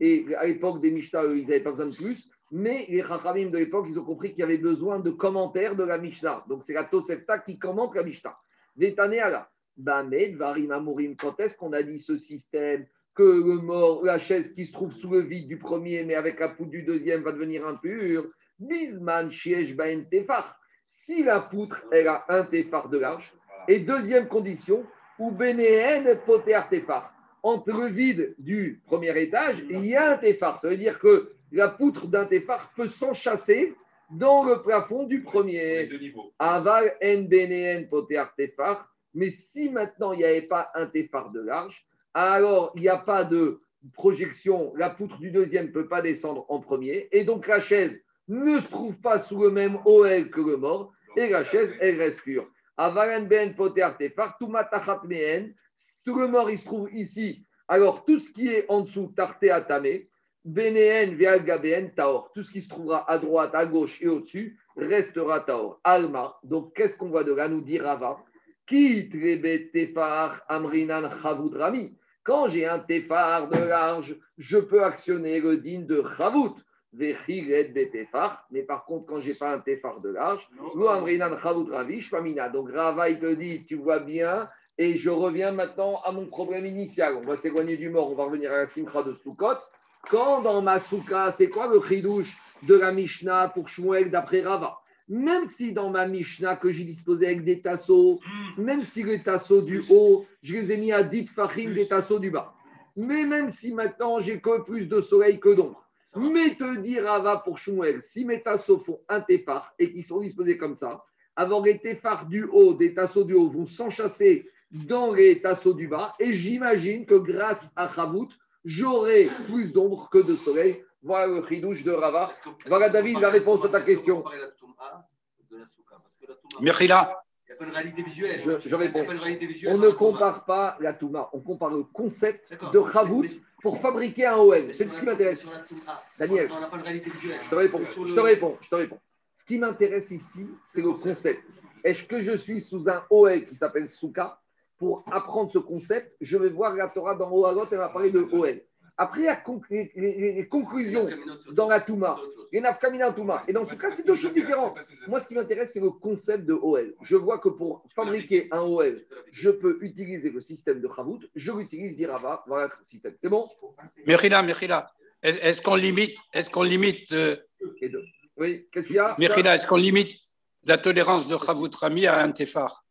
et à l'époque des Mishnah, ils n'avaient pas besoin de plus. Mais les Chachamim de l'époque, ils ont compris qu'il y avait besoin de commentaires de la Mishnah. Donc c'est la Tosefta qui commente la Mishnah. Vetane Ala. Bamed, Varim Amorim, quand est-ce qu'on a dit ce système que la chaise qui se trouve sous le vide du premier, mais avec la poutre du deuxième, va devenir impure? Bisman, Shiesh, Baen, Tefar. Si la poutre, elle a un Tefar de large, et deuxième condition, ou Bénéen, Poter, Tefar. Entre le vide du premier étage, il y a un Tefar. Ça veut dire que la poutre d'un Tefar peut s'enchasser dans le plafond du premier. Aval en bénéen poter tefar. Mais si maintenant il n'y avait pas un tefar de large, alors il n'y a pas de projection, la poutre du deuxième ne peut pas descendre en premier, et donc la chaise ne se trouve pas sous le même OL que le mort, et la chaise, elle reste pure. Avalan ben. Tout le mort, il se trouve ici. Alors, tout ce qui est en dessous, tarte atame, benehen veal gabehen taor. Tout ce qui se trouvera à droite, à gauche et au-dessus restera taor. Alma. Donc, qu'est-ce qu'on voit de là Nous dit Rava? Qui tefar amrinan chavut rami. Quand j'ai un tefar de large, je peux actionner le din de chavut. Mais par contre, quand j'ai pas un tefar de shfamina. Donc, Rava, il te dit, tu vois bien, et je reviens maintenant à mon problème initial. On va s'éloigner du mort, on va revenir à la simcha de Sukkot. Quand dans ma soukha, c'est quoi le chidouche de la Mishnah pour Shmuel d'après Rava? Même si dans ma Mishnah que j'ai disposé avec des tasseaux, même si les tasseaux du haut, je les ai mis à 10 fachim des tasseaux du bas, mais même si maintenant j'ai que plus de soleil que d'ombre, mais te dire Rava pour Shmuel, si mes tasseaux font un tefar et qu'ils sont disposés comme ça, avant les tefars du haut, des tasseaux du haut vont s'enchasser dans les tasseaux du bas. Et j'imagine que grâce à Chavout, j'aurai plus d'ombre que de soleil. Voilà le chidouche de Rava. Voilà, David, la réponse à ta question. Mechila, Il n'y a pas de réalité visuelle. Je, je Il n'y réponds. a pas de réalité visuelle. On ne compare pas la Touma, on compare le concept de Chavout pour fabriquer un OL. mais C'est ce qui m'intéresse. Daniel. Je te réponds, je te réponds, je te réponds. Ce qui m'intéresse ici, c'est le concept. Est-ce que je suis sous un OL qui s'appelle Souka? Pour apprendre ce concept, je vais voir la Torah dans droite, elle va parler de OL. Après, la conc- les, les- les conclusions dans la Touma, les Nafkamina en Touma, et dans ce cas, c'est deux choses différentes. Moi, ce qui m'intéresse, c'est le concept de OL. Je vois que pour fabriquer un OL, je peux utiliser le système de Chavout, je l'utilise d'Irava, voilà le système. C'est bon? Mechila, Mechila. Est- Est-ce qu'on limite, est-ce qu'on limite, euh, Et deux. Oui, qu'est-ce qu'il y a? Mechila, est-ce qu'on limite la tolérance de Chavut Rami à un tefar?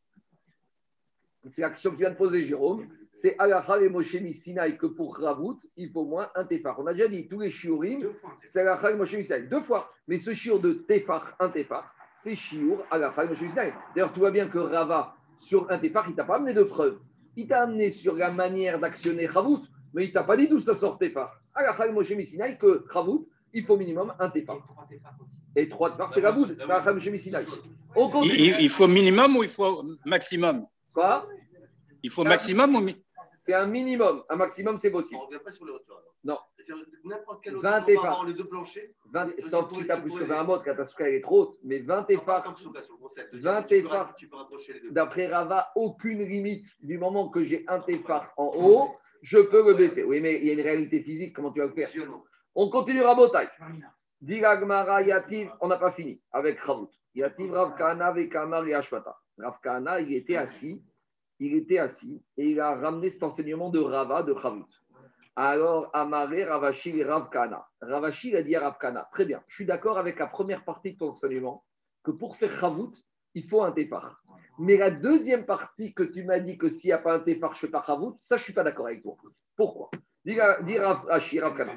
C'est la question que vient de poser Jérôme. C'est Alachal et Moshe Missinaï que pour Ravout, il faut au moins un Tefar. On a déjà dit tous les shiurim, c'est Alachal et Moshe Missinaï. Deux fois. Mais ce shiur de Tefar, un Tefar, c'est shiur Alachal et Moshe Missinaï. D'ailleurs, tu vois bien que Rava, sur un Tefar, il t'a pas amené de preuves. Il t'a amené sur la manière d'actionner Ravout, mais il t'a pas dit d'où ça sort Tefar. Alachal et Moshe Missinaï que Ravout, il faut minimum un Tefar. Et trois Tefar, c'est Ravout. Alachal et Moshe Missinaï. Il, faut minimum ou il faut maximum? Quoi? Il faut maximum ou mi- C'est un minimum. Un maximum, c'est On possible. ne revient pas sur le retour. alors. Non. N'importe quel autre 20 on va avoir les deux planchers. 20, Tu sauf pourrais- si tu as plus que pourrais- 20 modes, quand ta souka elle est trop haute, mais 20 Non, pas effards, comme sur le sur le concept. de 20 dire, tu peux effards. ra- Tu peux rapprocher les deux. d'après Rava, aucune limite. Du moment que j'ai un tefar en haut, je peux le baisser. Oui, mais il y a une réalité physique, comment tu vas le faire? On continue Rabotai. Diragmara Yativ, on n'a pas fini avec Ravut. Yativ Rav Kahana Vekamar et Ashwata. Rav il était assis, il était assis et il a ramené cet enseignement de Rava, de Ravut. Alors, Amaré, Ravashi et Rav Kahana. Ravashi il a dit à Rav Kahana, très bien, je suis d'accord avec la première partie de ton enseignement, que pour faire Ravut, il faut un tefar. Mais la deuxième partie que tu m'as dit que s'il n'y a pas un tefar, je ne fais pas Ravut, ça, je ne suis pas d'accord avec toi. Pourquoi? Dis dis Rav Ashi, Rav Kahana.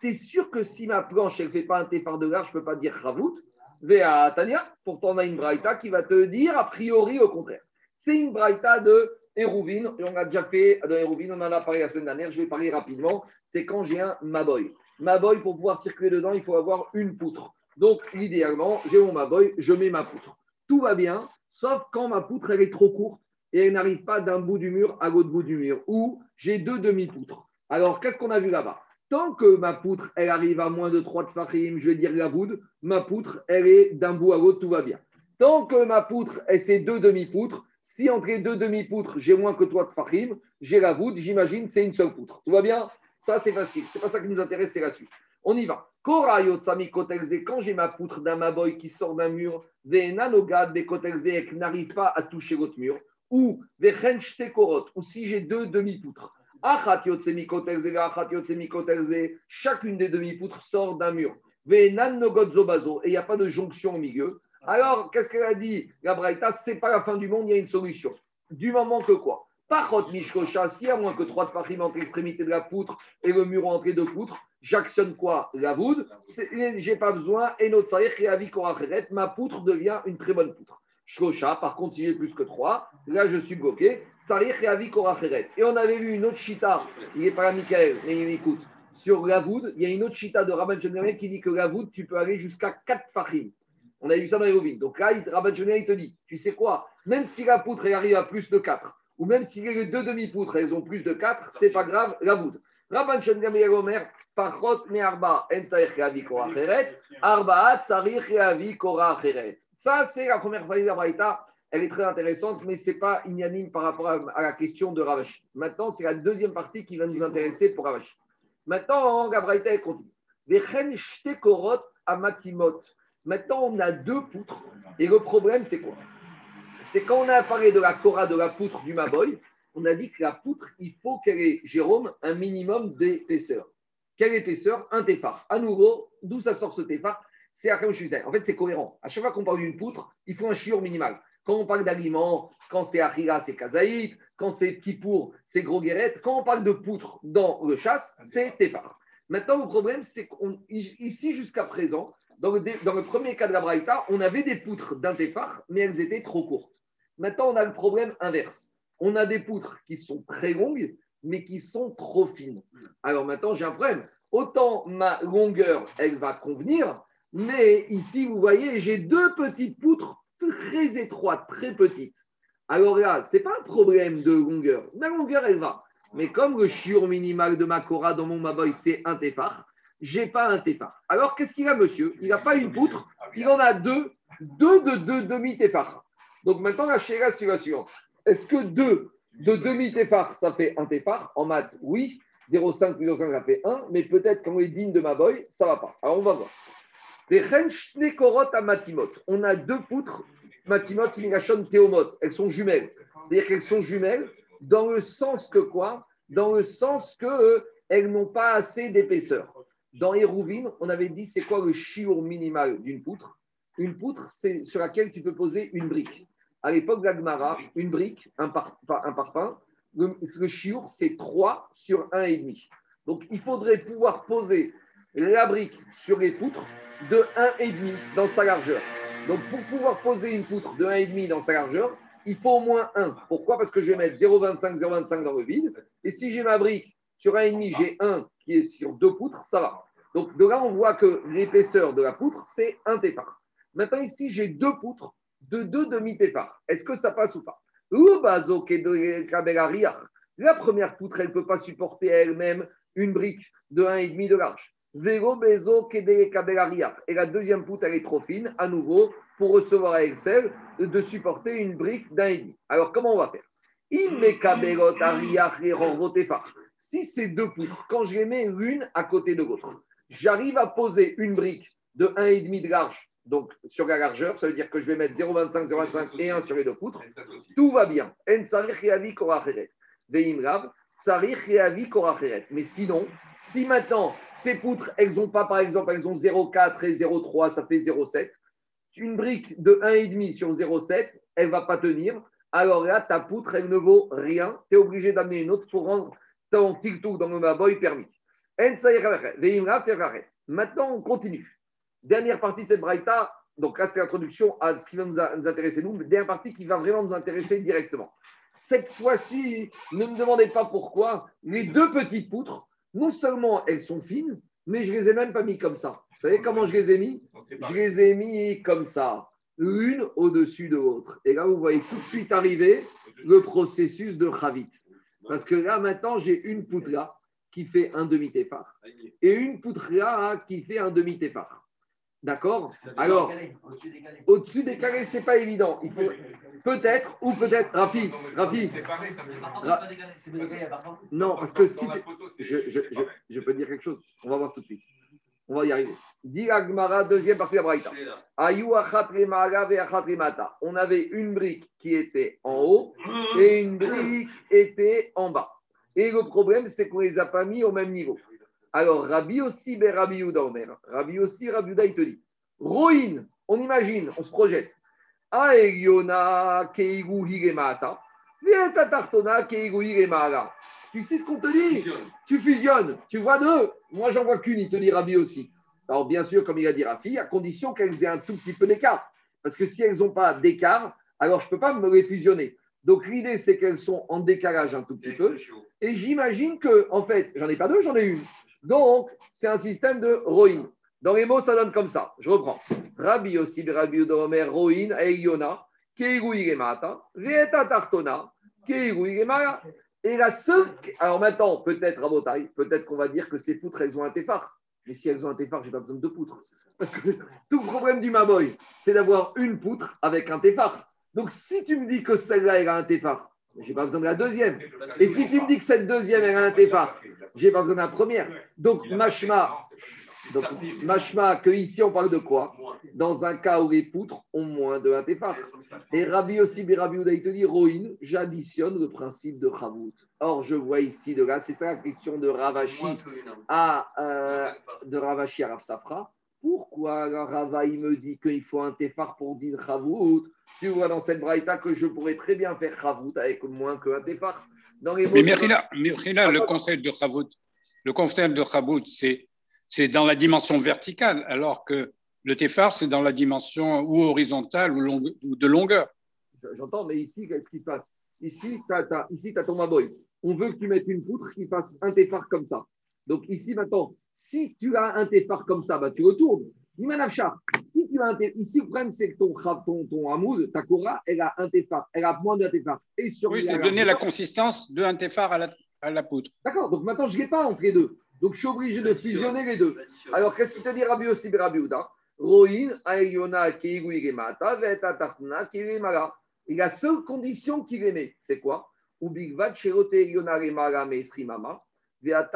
T'es sûr que si ma planche, ne fait pas un tefar de large, je ne peux pas dire Ravut Vea Tania, pourtant on a une braïta qui va te dire a priori au contraire. C'est une braïta de Hérouvine, et on a déjà fait de Hérouvine, on en a parlé la semaine dernière, je vais parler rapidement. C'est quand j'ai un Maboy. Maboy, pour pouvoir circuler dedans, il faut avoir une poutre. Donc, idéalement, j'ai mon Maboy, je mets ma poutre. Tout va bien, sauf quand ma poutre, elle est trop courte et elle n'arrive pas d'un bout du mur à l'autre bout du mur, ou j'ai deux demi-poutres. Alors, qu'est-ce qu'on a vu là-bas? Tant que ma poutre, elle arrive à moins de 3 de je vais dire la voûte, ma poutre, elle est d'un bout à l'autre, tout va bien. Tant que ma poutre, elle c'est deux demi-poutres, si entre les deux demi-poutres, j'ai moins que 3 de j'ai la voûte, j'imagine, c'est une seule poutre. Tout va bien? Ça, c'est facile. C'est pas ça qui nous intéresse, c'est la suite. On y va. Quand j'ai ma poutre d'un maboy qui sort d'un mur, venanogad de kotelze et qui n'arrive pas à toucher l'autre mur, ou vechen korot, ou si j'ai deux demi-poutres. Chacune des demi-poutres sort d'un mur. Et il n'y a pas de jonction au milieu. Alors, qu'est-ce qu'elle a dit La Braïta, c'est pas la fin du monde, il y a une solution. Du moment que quoi? Parot mishkosha, s'il y a moins que trois de farim entre l'extrémité de la poutre et le mur entre les deux poutres, j'actionne quoi? La voûte. J'ai pas besoin. Et notre saïr, et avi koracheret, ma poutre devient une très bonne poutre. Shkosha, par contre, si j'ai plus que trois, là, je suis bloqué. Et on avait vu une autre chita, il n'est pas là, Michael, mais il. Sur la voûte, il y a une autre chita de Rabban Shemel qui dit que la voûte, tu peux aller jusqu'à 4 fachim. On a vu ça dans les rovines. Donc là, Rabban Shemel, il te dit, tu sais quoi? Même si la poutre, elle arrive à plus de 4, ou même si les deux demi-poutres, elles ont plus de 4, c'est pas grave, la voûte. Rabban Shemel Omer. Ça, c'est la première phase de la. Elle est très intéressante, mais ce n'est pas unanime par rapport à, la question de Ravashi. Maintenant, c'est la deuxième partie qui va nous intéresser pour Ravashi. Maintenant, la Braïta, elle continue. Maintenant, on a deux poutres. Et le problème, c'est quoi? C'est quand on a parlé de la Korah, de la poutre du Maboy, on a dit que la poutre, il faut qu'elle ait, Jérôme, un minimum d'épaisseur. Quelle épaisseur? Un téphar. À nouveau, d'où ça sort ce téphar C'est Shusay. En fait, c'est cohérent. À chaque fois qu'on parle d'une poutre, il faut un chiot minimal. Quand on parle d'aliments, quand c'est Achila, c'est Kazaït. Quand c'est Kippour, c'est Gros Guérette. Quand on parle de poutre dans le chasse, c'est téphar. Maintenant, le problème, c'est qu'ici, jusqu'à présent, dans le, dé- dans le premier cas de la Braïta, on avait des poutres d'un téphar, mais elles étaient trop courtes. Maintenant, on a le problème inverse. On a des poutres qui sont très longues, mais qui sont trop fines. Alors maintenant, j'ai un problème. Autant ma longueur, elle va convenir, mais ici, vous voyez, j'ai deux petites poutres très étroites, très petites. Alors là, ce n'est pas un problème de longueur. Ma longueur, elle va. Mais comme le chiur minimal de ma Cora dans mon Maboy, c'est un téphar, j'ai pas un téphar. Alors, qu'est-ce qu'il a, monsieur? Il n'a pas une poutre, il en a deux, deux de deux demi-téphars. Donc maintenant, la chéra, c'est la suivante. Est-ce que deux de demi-téphar, ça fait un téphar En maths, oui. 0,5 plus 0,5, ça fait 1. Mais peut-être quand est digne de ma boy, ça va pas. Alors, on va voir. On a deux poutres. Matimot, c'est Migashon Théomot. Elles sont jumelles. C'est-à-dire qu'elles sont jumelles dans le sens que quoi? Dans le sens que euh, elles n'ont pas assez d'épaisseur. Dans Hérouvine, on avait dit c'est quoi le chiour minimal d'une poutre? Une poutre, c'est sur laquelle tu peux poser une brique. À l'époque d'Agmara, une brique, un, par, un parpaing, le, le chiour, c'est 3 sur 1,5. Donc, il faudrait pouvoir poser la brique sur les poutres de 1,5 dans sa largeur. Donc, pour pouvoir poser une poutre de 1,5 dans sa largeur, il faut au moins 1. Pourquoi? Parce que je vais mettre 0,25, 0,25 dans le vide. Et si j'ai ma brique sur 1,5, j'ai 1 qui est sur deux poutres, ça va. Donc, de là, on voit que l'épaisseur de la poutre, c'est un téphar. Maintenant, ici, j'ai deux poutres de deux demi-téphars. Est-ce que ça passe ou pas? La première poutre, elle ne peut pas supporter elle-même une brique de 1,5 de large. Et la deuxième poutre, elle est trop fine, à nouveau, pour recevoir à Excel, de supporter une brique d'un et demi. Alors, comment on va faire? Si ces deux poutres, quand je les mets l'une à côté de l'autre, j'arrive à poser une brique de 1,5 de large, donc sur la largeur, ça veut dire que je vais mettre 0,25, 0,25 et 1 sur les deux poutres, tout va bien. Mais sinon, si maintenant ces poutres, elles n'ont pas, par exemple, elles ont 0,4 et 0,3, ça fait 0,7. Une brique de 1,5 sur 0,7, elle ne va pas tenir. Alors là, ta poutre, elle ne vaut rien. Tu es obligé d'amener une autre pour rendre ton tic-toc dans le maboy permis. Maintenant, on continue. Dernière partie de cette braïta, donc là c'est l'introduction à ce qui va nous, intéresser nous, mais dernière partie qui va vraiment nous intéresser directement. Cette fois-ci, ne me demandez pas pourquoi, les deux petites poutres, non seulement elles sont fines, mais je les ai même pas mis comme ça. Vous savez comment je les ai mis Je les ai mis comme ça, une au-dessus de l'autre. Et là, vous voyez tout de suite arriver le processus de Chavit. Parce que là, maintenant, j'ai une poutre là qui fait un demi-téphar et une poutre là qui fait un demi-téphar. D'accord Alors, au-dessus des carrés, ce n'est pas évident. Il faut peut-être, ou peut-être, Rafi, Rafi, Ra- non, parce que si je, je, je, je peux dire quelque chose, on va voir tout de suite. On va y arriver. Dit Agmara, deuxième partie de la Braïta. On avait une brique qui était en haut et une brique était en bas. Et le problème, c'est qu'on ne les a pas mis au même niveau. Alors, Rabbi aussi, ben Rabbi Yehuda Omer. Rabbi aussi, Rabbi Yehuda, il te dit Roïne, on imagine, on se projette. Aeliona keigu hiremara. Tu sais ce qu'on te dit? Tu fusionnes. Tu vois deux? Moi, j'en vois qu'une, il te dit Rabbi aussi. Alors, bien sûr, comme il a dit Rafi, à condition qu'elles aient un tout petit peu d'écart. Parce que si elles n'ont pas d'écart, alors je ne peux pas me les fusionner. Donc l'idée, c'est qu'elles sont en décalage un tout petit peu. Et j'imagine que, en fait, j'en ai pas deux, j'en ai une. Donc, c'est un système de roïn. Dans les mots, ça donne comme ça. Je reprends. Rabbi Yossi, Rabbi Yodomer, roïn, Eyona, Keiru Igemata, Vieta Tartona, Keiru Igemara. Et la seule. Alors maintenant, peut-être à tailles, peut-être qu'on va dire que ces poutres, elles ont un téphare. Mais si elles ont un téphare, j'ai pas besoin de deux poutres. [LAUGHS] Tout le problème du Maboy, c'est d'avoir une poutre avec un téphare. Donc si tu me dis que celle-là, elle a un téphare, j'ai pas besoin de la deuxième. Et si tu me dis que cette deuxième, elle a un téphare, j'ai pas besoin de la première. Donc, machma, donc, machma, que ici on parle de quoi Dans un cas où les poutres ont moins de un téphare. Et Rabbi aussi, Rabbi Ouda, il te dit, Roïn, j'additionne le principe de Chavout. Or, je vois ici de là, c'est ça la question de Ravashi à, euh, de Ravashi à Rav Safra. Pourquoi alors Rava, il me dit qu'il faut un téphar pour dire Chavout Tu vois dans cette braïta que je pourrais très bien faire Chavout avec moins qu'un. Dans les Mais Mérila, Mérila, le concept de Chavout, le concept de Chavout, c'est c'est dans la dimension verticale, alors que le Tefar, c'est dans la dimension ou horizontale ou, longue- ou de longueur. J'entends, mais ici, qu'est-ce qui se passe? Ici, tu as, ici, t'as ton maboy. On veut que tu mettes une poutre qui fasse un téphar comme ça. Donc ici, maintenant, si tu as un téphar comme ça, bah, tu retournes. Si tu as un téphar, ici, le problème, c'est que ton, ton, ton hamoud, ta kora, elle a un téphar. Elle a moins d'un téphar. Et sur Oui, c'est donner la consistance d'un Tefar à la, à la poutre. D'accord, donc maintenant, je ne l'ai pas entre les deux. Donc, je suis obligé de fusionner les deux. Alors, qu'est-ce qu'il te dit Rabbi Yossi ben Rabbi Uda Roïn, Ayona, Keiru, Igemata, Veta, Tartna, Kirimara. Et la seule condition qu'il aimait, c'est quoi? Ubigvat, Sherote, Mesrimama, Là,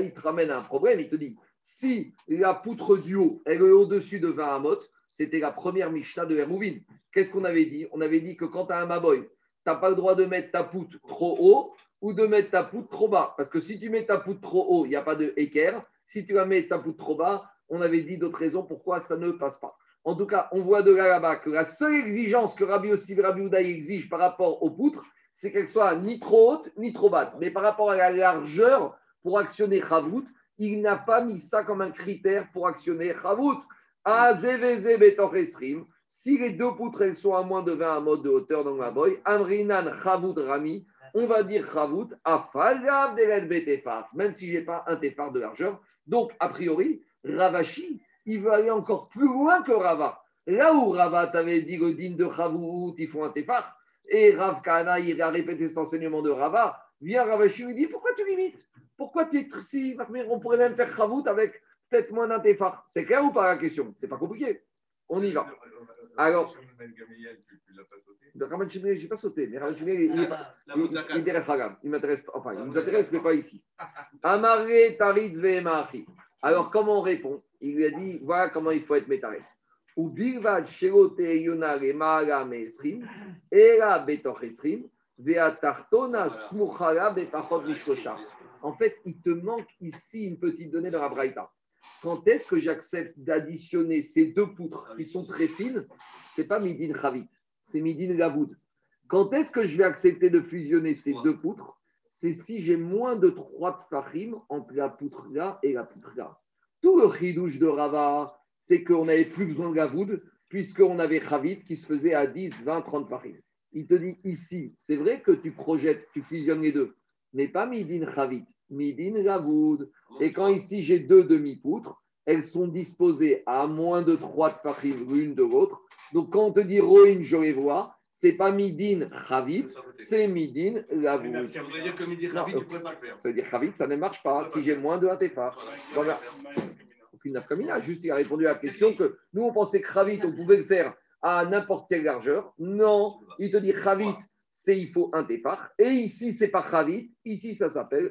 il te ramène un problème. Il te dit si la poutre du haut, est au-dessus de 20 amot, c'était la première Mishnah de Hermouvin. Qu'est-ce qu'on avait dit? On avait dit que quand tu as un Maboy, tu n'as pas le droit de mettre ta poutre trop haut ou de mettre ta poutre trop bas. Parce que si tu mets ta poutre trop haut, il n'y a pas de équerre. Si tu la mets ta poutre trop bas, on avait dit d'autres raisons pourquoi ça ne passe pas. En tout cas, on voit de là là-bas que la seule exigence que Rabbi aussi Rabbi Udaï exige par rapport aux poutres, c'est qu'elles soient ni trop hautes ni trop basses. Mais par rapport à la largeur, pour actionner Chavout, il n'a pas mis ça comme un critère pour actionner Chavout. Si les deux poutres elles sont à moins de 20 mode de hauteur dans ma boy, Amrinan Chavout Rami, on va dire Chavout, Afagav Delel Betefar, même si je n'ai pas un Tefar de largeur. Donc, a priori, Ravashi, il veut aller encore plus loin que Rava. Là où Rava t'avait dit le de Chavout, il faut un Tefar, et Rav Kahana, il a répété cet enseignement de Rava, vient Ravashi lui dit Pourquoi tu limites? Pourquoi tu es si On pourrait même faire Chavout avec peut-être moins d'un Tefar? C'est clair ou pas la question? C'est pas compliqué. On y va. Alors- De Raman je n'ai pas sauté, mais Raman il, il, il, il m'intéresse pas. Enfin, il nous intéresse, mais pas ici. Amaré Taritz Vehemachi. Alors, comment on répond? Il lui a dit voilà comment il faut être métaretz. En fait, il te manque ici une petite donnée dans la. Quand est-ce que j'accepte d'additionner ces deux poutres qui sont très fines? C'est pas Midin Chavit, c'est Midin Gavoud. Quand est-ce que je vais accepter de fusionner ces deux poutres? C'est si j'ai moins de 3 tfachim entre la poutre là et la poutre là. Tout le chidouche de Rava, c'est qu'on n'avait plus besoin de Gavoud, puisqu'on avait Chavit qui se faisait à 10, 20, 30 tfachim. Il te dit ici, c'est vrai que tu projettes, tu fusionnes les deux, mais pas Midin Chavit, Midin Gavoud. Et quand ici j'ai deux demi-poutres, elles sont disposées à moins de 3 tfachim l'une de l'autre. Donc quand on te dit Roïn, je les vois, c'est pas Midin Chavit, c'est Midin Gavoud. Ça voudrait dire que midi Non, ravi, tu ne pourrais pas le faire. Ça veut dire ça ne marche pas si j'ai moins de un tefar. Voilà. Aucune nafkamina. Juste, il a répondu à la question que nous, on pensait que Chavit, on pouvait le faire à n'importe quelle largeur. Non, il te dit Chavit, c'est il faut un tefar. Et ici, c'est pas Chavit. Ici, ça s'appelle.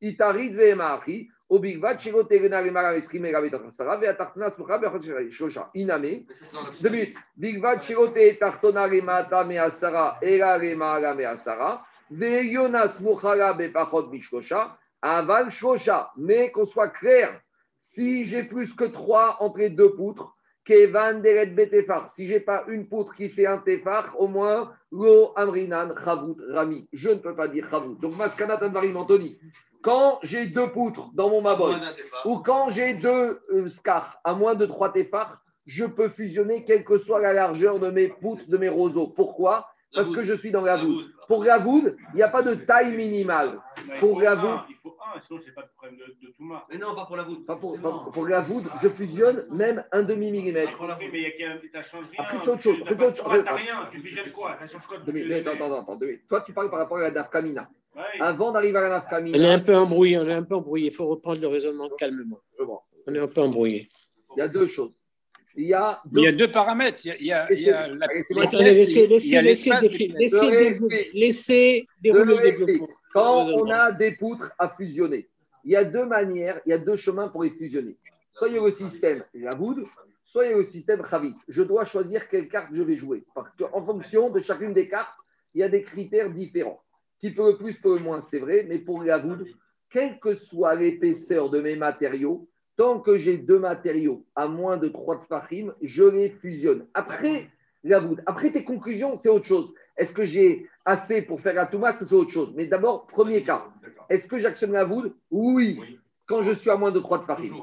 Itarit ve'emachi. Obigvat, Shirote, Genare, Mara, Esrim, Eravet, Achasara, Ve'atartna, Smucha, Ve'achot, Shosha. Iname. La Deux minutes. Bigvat shirote tartona remata measara, era remara measara, veyonas muchala bepachot mishkosha, aval shosha. Mais qu'on soit clair, si j'ai plus que trois entre les deux poutres, kevan deret betefar, si j'ai pas une poutre qui fait un tefar, au moins, lo amrinan chavut rami. Je ne peux pas dire chavut. Donc, maskanat anvarim Anthony. Quand j'ai deux poutres dans mon départ. ou quand j'ai deux euh, à moins de trois téphars, je peux fusionner quelle que soit la largeur de mes poutres, de mes roseaux. Pourquoi? Parce que je suis dans la voûte. Pour la voûte, il n'y a pas de taille minimale. Mais Pour voûte, Il faut un, sinon j'ai pas de problème de, tout marre. Mais non, pas pour la voûte. pas pour, pour la voûte, je fusionne même un demi-millimètre. Oui, mais ça change rien. Après, c'est autre chose. Après, c'est autre chose. T'as rien, tu fusionnes quoi? Ça change quoi fusionner Attends, attends. Toi, tu parles par rapport à la Nafkamina. Ouais. Avant d'arriver à la On est Nafkamina, un peu embrouillé, on est un peu embrouillé. Il faut reprendre le raisonnement calmement. On est un peu embrouillé. il y a deux choses. Il y a Il y deux a deux paramètres. Il y a, il y a- il y a la, laissez, dérouler. Quand on a des poutres à fusionner, il y a deux manières, il y a deux chemins pour les fusionner. Soit il y a le système Yavoud, soit il y a le système Khavit. Je dois choisir quelle carte je vais jouer. Parce qu'en fonction de chacune des cartes, il y a des critères différents. Qui peut le plus, peut le moins, c'est vrai, mais pour Yavoud, quelle que soit l'épaisseur de mes matériaux, tant que j'ai deux matériaux à moins de 3 tfachim, je les fusionne. Après, Yavoud, après tes conclusions, c'est autre chose. Est-ce que j'ai assez pour faire la Touma? C'est autre chose. Mais d'abord, premier cas. Est-ce que j'actionne la voûte oui. Quand je suis à moins de 3 de farine.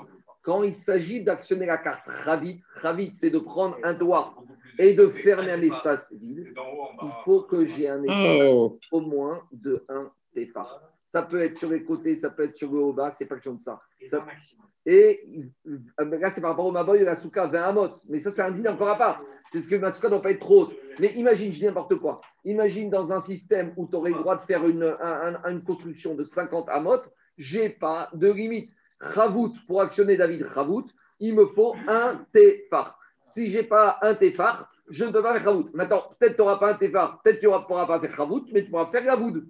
Quand il s'agit d'actionner la carte Ravit, Ravit, c'est de prendre un doigt et de fermer un espace vide. Il faut que j'ai un espace Oh, au moins de 1 tefar. Ça peut être sur les côtés, ça peut être sur le haut bas, c'est pas question de ça. Ça- Et euh, là, c'est par rapport au Maboy et la Souka 20 amot. Mais ça, c'est un dîner encore à part. C'est ce que ma Souka ne doit pas être trop haute. Mais imagine, je dis n'importe quoi. Imagine dans un système où tu aurais le droit de faire une, un- un- une construction de 50 amot, j'ai pas de limite. Ravout, pour actionner David Ravout, il me faut un tefar. Si j'ai pas un tefar, je ne peux pas faire Ravout. Maintenant, peut-être tu n'auras pas un tefar, peut-être tu ne pourras pas faire Ravout, mais tu pourras faire Ravoud.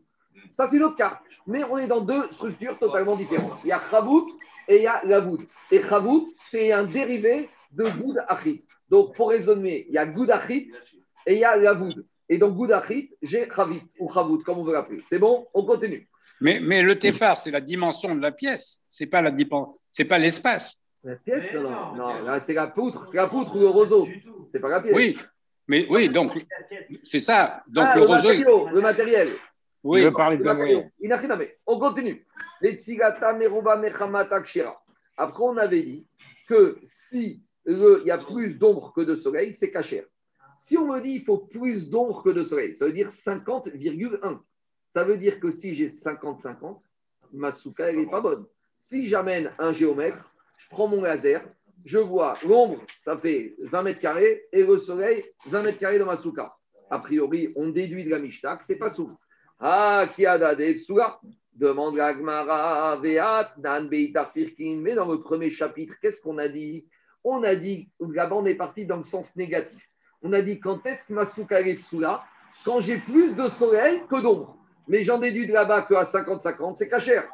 Ça, c'est l'autre carte. Mais on est dans deux structures totalement différentes. Il y a Chavout et il y a Lavoud. Et Chavout, c'est un dérivé de Goud Achit. Donc, pour raisonner, il y a Goud Achit et il y a Lavoud. Et donc, Goud Achit, j'ai Chavit ou Chavout, comme on veut l'appeler. C'est bon? On continue. Mais, mais le téphar, c'est la dimension de la pièce. C'est pas la dimen- c'est pas l'espace. La pièce Non, non, c'est la poutre. C'est la poutre ou le roseau. C'est pas la pièce. Oui, mais oui, donc c'est ça. Donc Ah, le le, roseau, matériau, le matériel. Oui, Je veux parler de matériau. moyenne. Inachiname. On continue. Après, on avait dit que si il y a plus d'ombre que de soleil, c'est cachère. Si on me dit il faut plus d'ombre que de soleil, ça veut dire 50,1. Ça veut dire que si j'ai 50-50, ma souka, elle n'est pas bonne. Si j'amène un géomètre, je prends mon laser, je vois l'ombre, ça fait 20 mètres carrés, et le soleil, 20 mètres carrés dans ma souka. A priori, on déduit de la Mishnah que c'est pas sous. Ah, qui a dadé Demande la Gemara, Veat, Nan Beitar Firkin. Mais dans le premier chapitre, qu'est-ce qu'on a dit? On a dit, là-bas, on est parti dans le sens négatif. On a dit, quand est-ce que ma souka est Quand j'ai plus de soleil que d'ombre. Mais j'en déduis de là-bas qu'à 50-50, c'est cachère.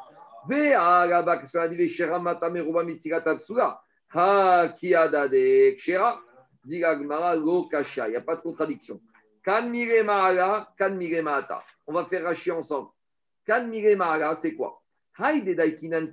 Vea là-bas, qu'est-ce qu'on a dit? Veshera matameruba mitzigata psoula. Ha, qui a dadé kshera Dit la Gemara, lo kasha. Il n'y a pas de contradiction. Kan ma'ala, kan ma'ata. On va faire Rashi ensemble. Kan ma'ala, c'est quoi? Haïde daikinan.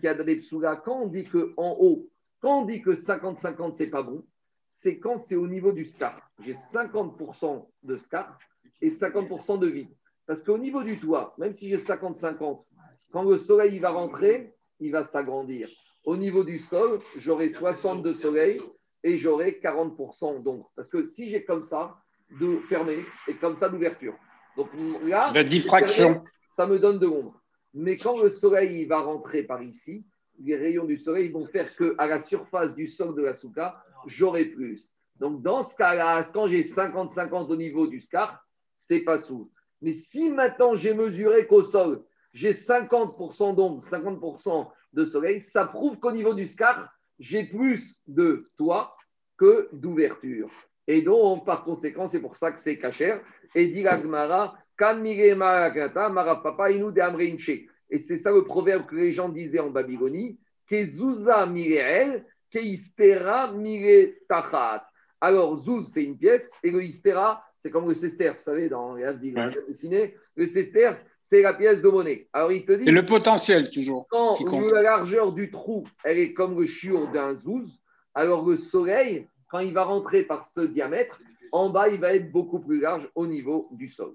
Quand on dit que en haut, quand on dit que 50-50, c'est pas bon, c'est quand c'est au niveau du scar. J'ai 50% de scar et 50% de vide. Parce qu'au niveau du toit, même si j'ai 50-50, quand le soleil il va rentrer, il va s'agrandir. Au niveau du sol, j'aurai 60 de soleil et j'aurai 40% d'ombre. Parce que si j'ai comme ça, de fermé et comme ça d'ouverture. Donc là, la diffraction. ça me donne de l'ombre. Mais quand le soleil il va rentrer par ici, les rayons du soleil vont faire que à la surface du sol de la souka, j'aurai plus. Donc dans ce cas-là, quand j'ai 50-50 au niveau du scar, c'est pas sous. Mais si maintenant j'ai mesuré qu'au sol, j'ai 50% d'ombre, 50% de soleil, ça prouve qu'au niveau du scar, j'ai plus de toit que d'ouverture. Et donc, par conséquent, c'est pour ça que c'est cachère. Et dit la Gemara, Kan marapapa inu de amreinche. Et c'est ça le proverbe que les gens disaient en Babylonie, Kezuza mireel, keistera mire tachat. Alors, Zouz, c'est une pièce, et le hystera, c'est comme le sester, vous savez, dans les Ouais. Le sester, c'est la pièce de monnaie. Alors, il te dit. Et le potentiel toujours. Quand la largeur du trou, elle est comme le chiot d'un zouz, alors le soleil, quand il va rentrer par ce diamètre, en bas, il va être beaucoup plus large au niveau du sol.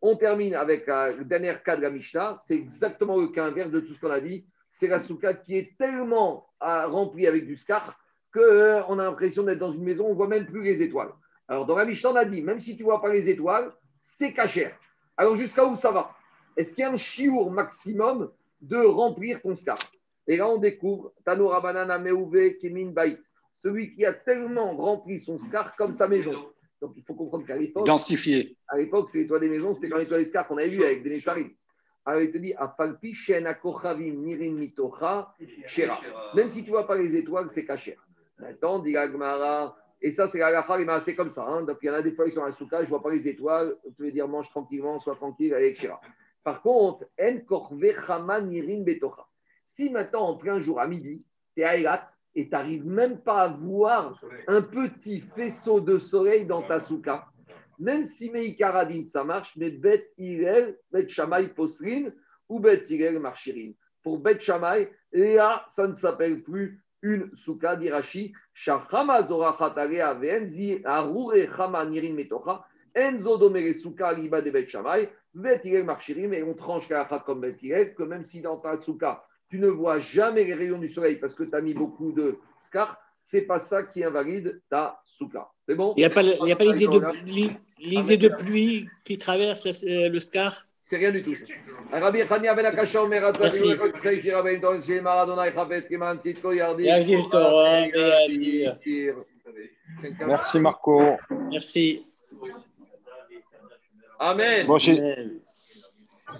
On termine avec euh, le dernier cas de la Mishnah. C'est exactement le cas inverse de tout ce qu'on a dit. C'est la soukha qui est tellement euh, remplie avec du scar qu'on a l'impression d'être dans une maison, on ne voit même plus les étoiles. Alors, dans la Mishnah, on a dit, même si tu vois pas les étoiles, c'est cachère. Alors, jusqu'à où ça va? Est-ce qu'il y a un chiour maximum de remplir ton scar? Et là, on découvre Tanoura Banana Meuve Kemin Bait, celui qui a tellement rempli son scar comme sa maison. Donc, il faut comprendre qu'à l'époque. Densifié. À l'époque, c'est les toits des maisons, c'était quand les toits des scars qu'on avait vu avec des Nessarim. Alors, il te dit, Afalpi, Nirin, Mitocha, Shera. Même si tu ne vois pas les étoiles, c'est caché. Maintenant, dit Agmara, et ça, c'est la c'est comme ça. Hein. Donc, il y en a des fois, ils sont à souka, je ne vois pas les étoiles. Tu veux dire, mange tranquillement, sois tranquille, avec Shera. Par contre, En Korve, Chama, Nirin, Betocha. Si maintenant, en plein jour, à midi, tu es à Elat, et tu n'arrives même pas à voir un petit faisceau de soleil dans ta souka, même si Meikaradin ça marche, mais Bet Irel, Bet Shamay Posrin ou Bet Irel Marchirin. Pour Bet Shamay, là, ça ne s'appelle plus une souka d'Irachi. Shachama Zora Venzi Arure Chama Nirin Metocha. Enzo Domere Souka Liba de Bet Shamay. Bet Irel Marchirin. Et on tranche la comme Bet Irel, que même si dans ta souka, tu ne vois jamais les rayons du soleil parce que tu as mis beaucoup de scar, c'est pas ça qui invalide ta souka. C'est bon? Il n'y a pas, l'idée de, de pluie qui traverse le, le scar? C'est rien du tout. Rabbi Chania ben Akasha Omer Merci. Merci Marco. Merci. Amen. Bon,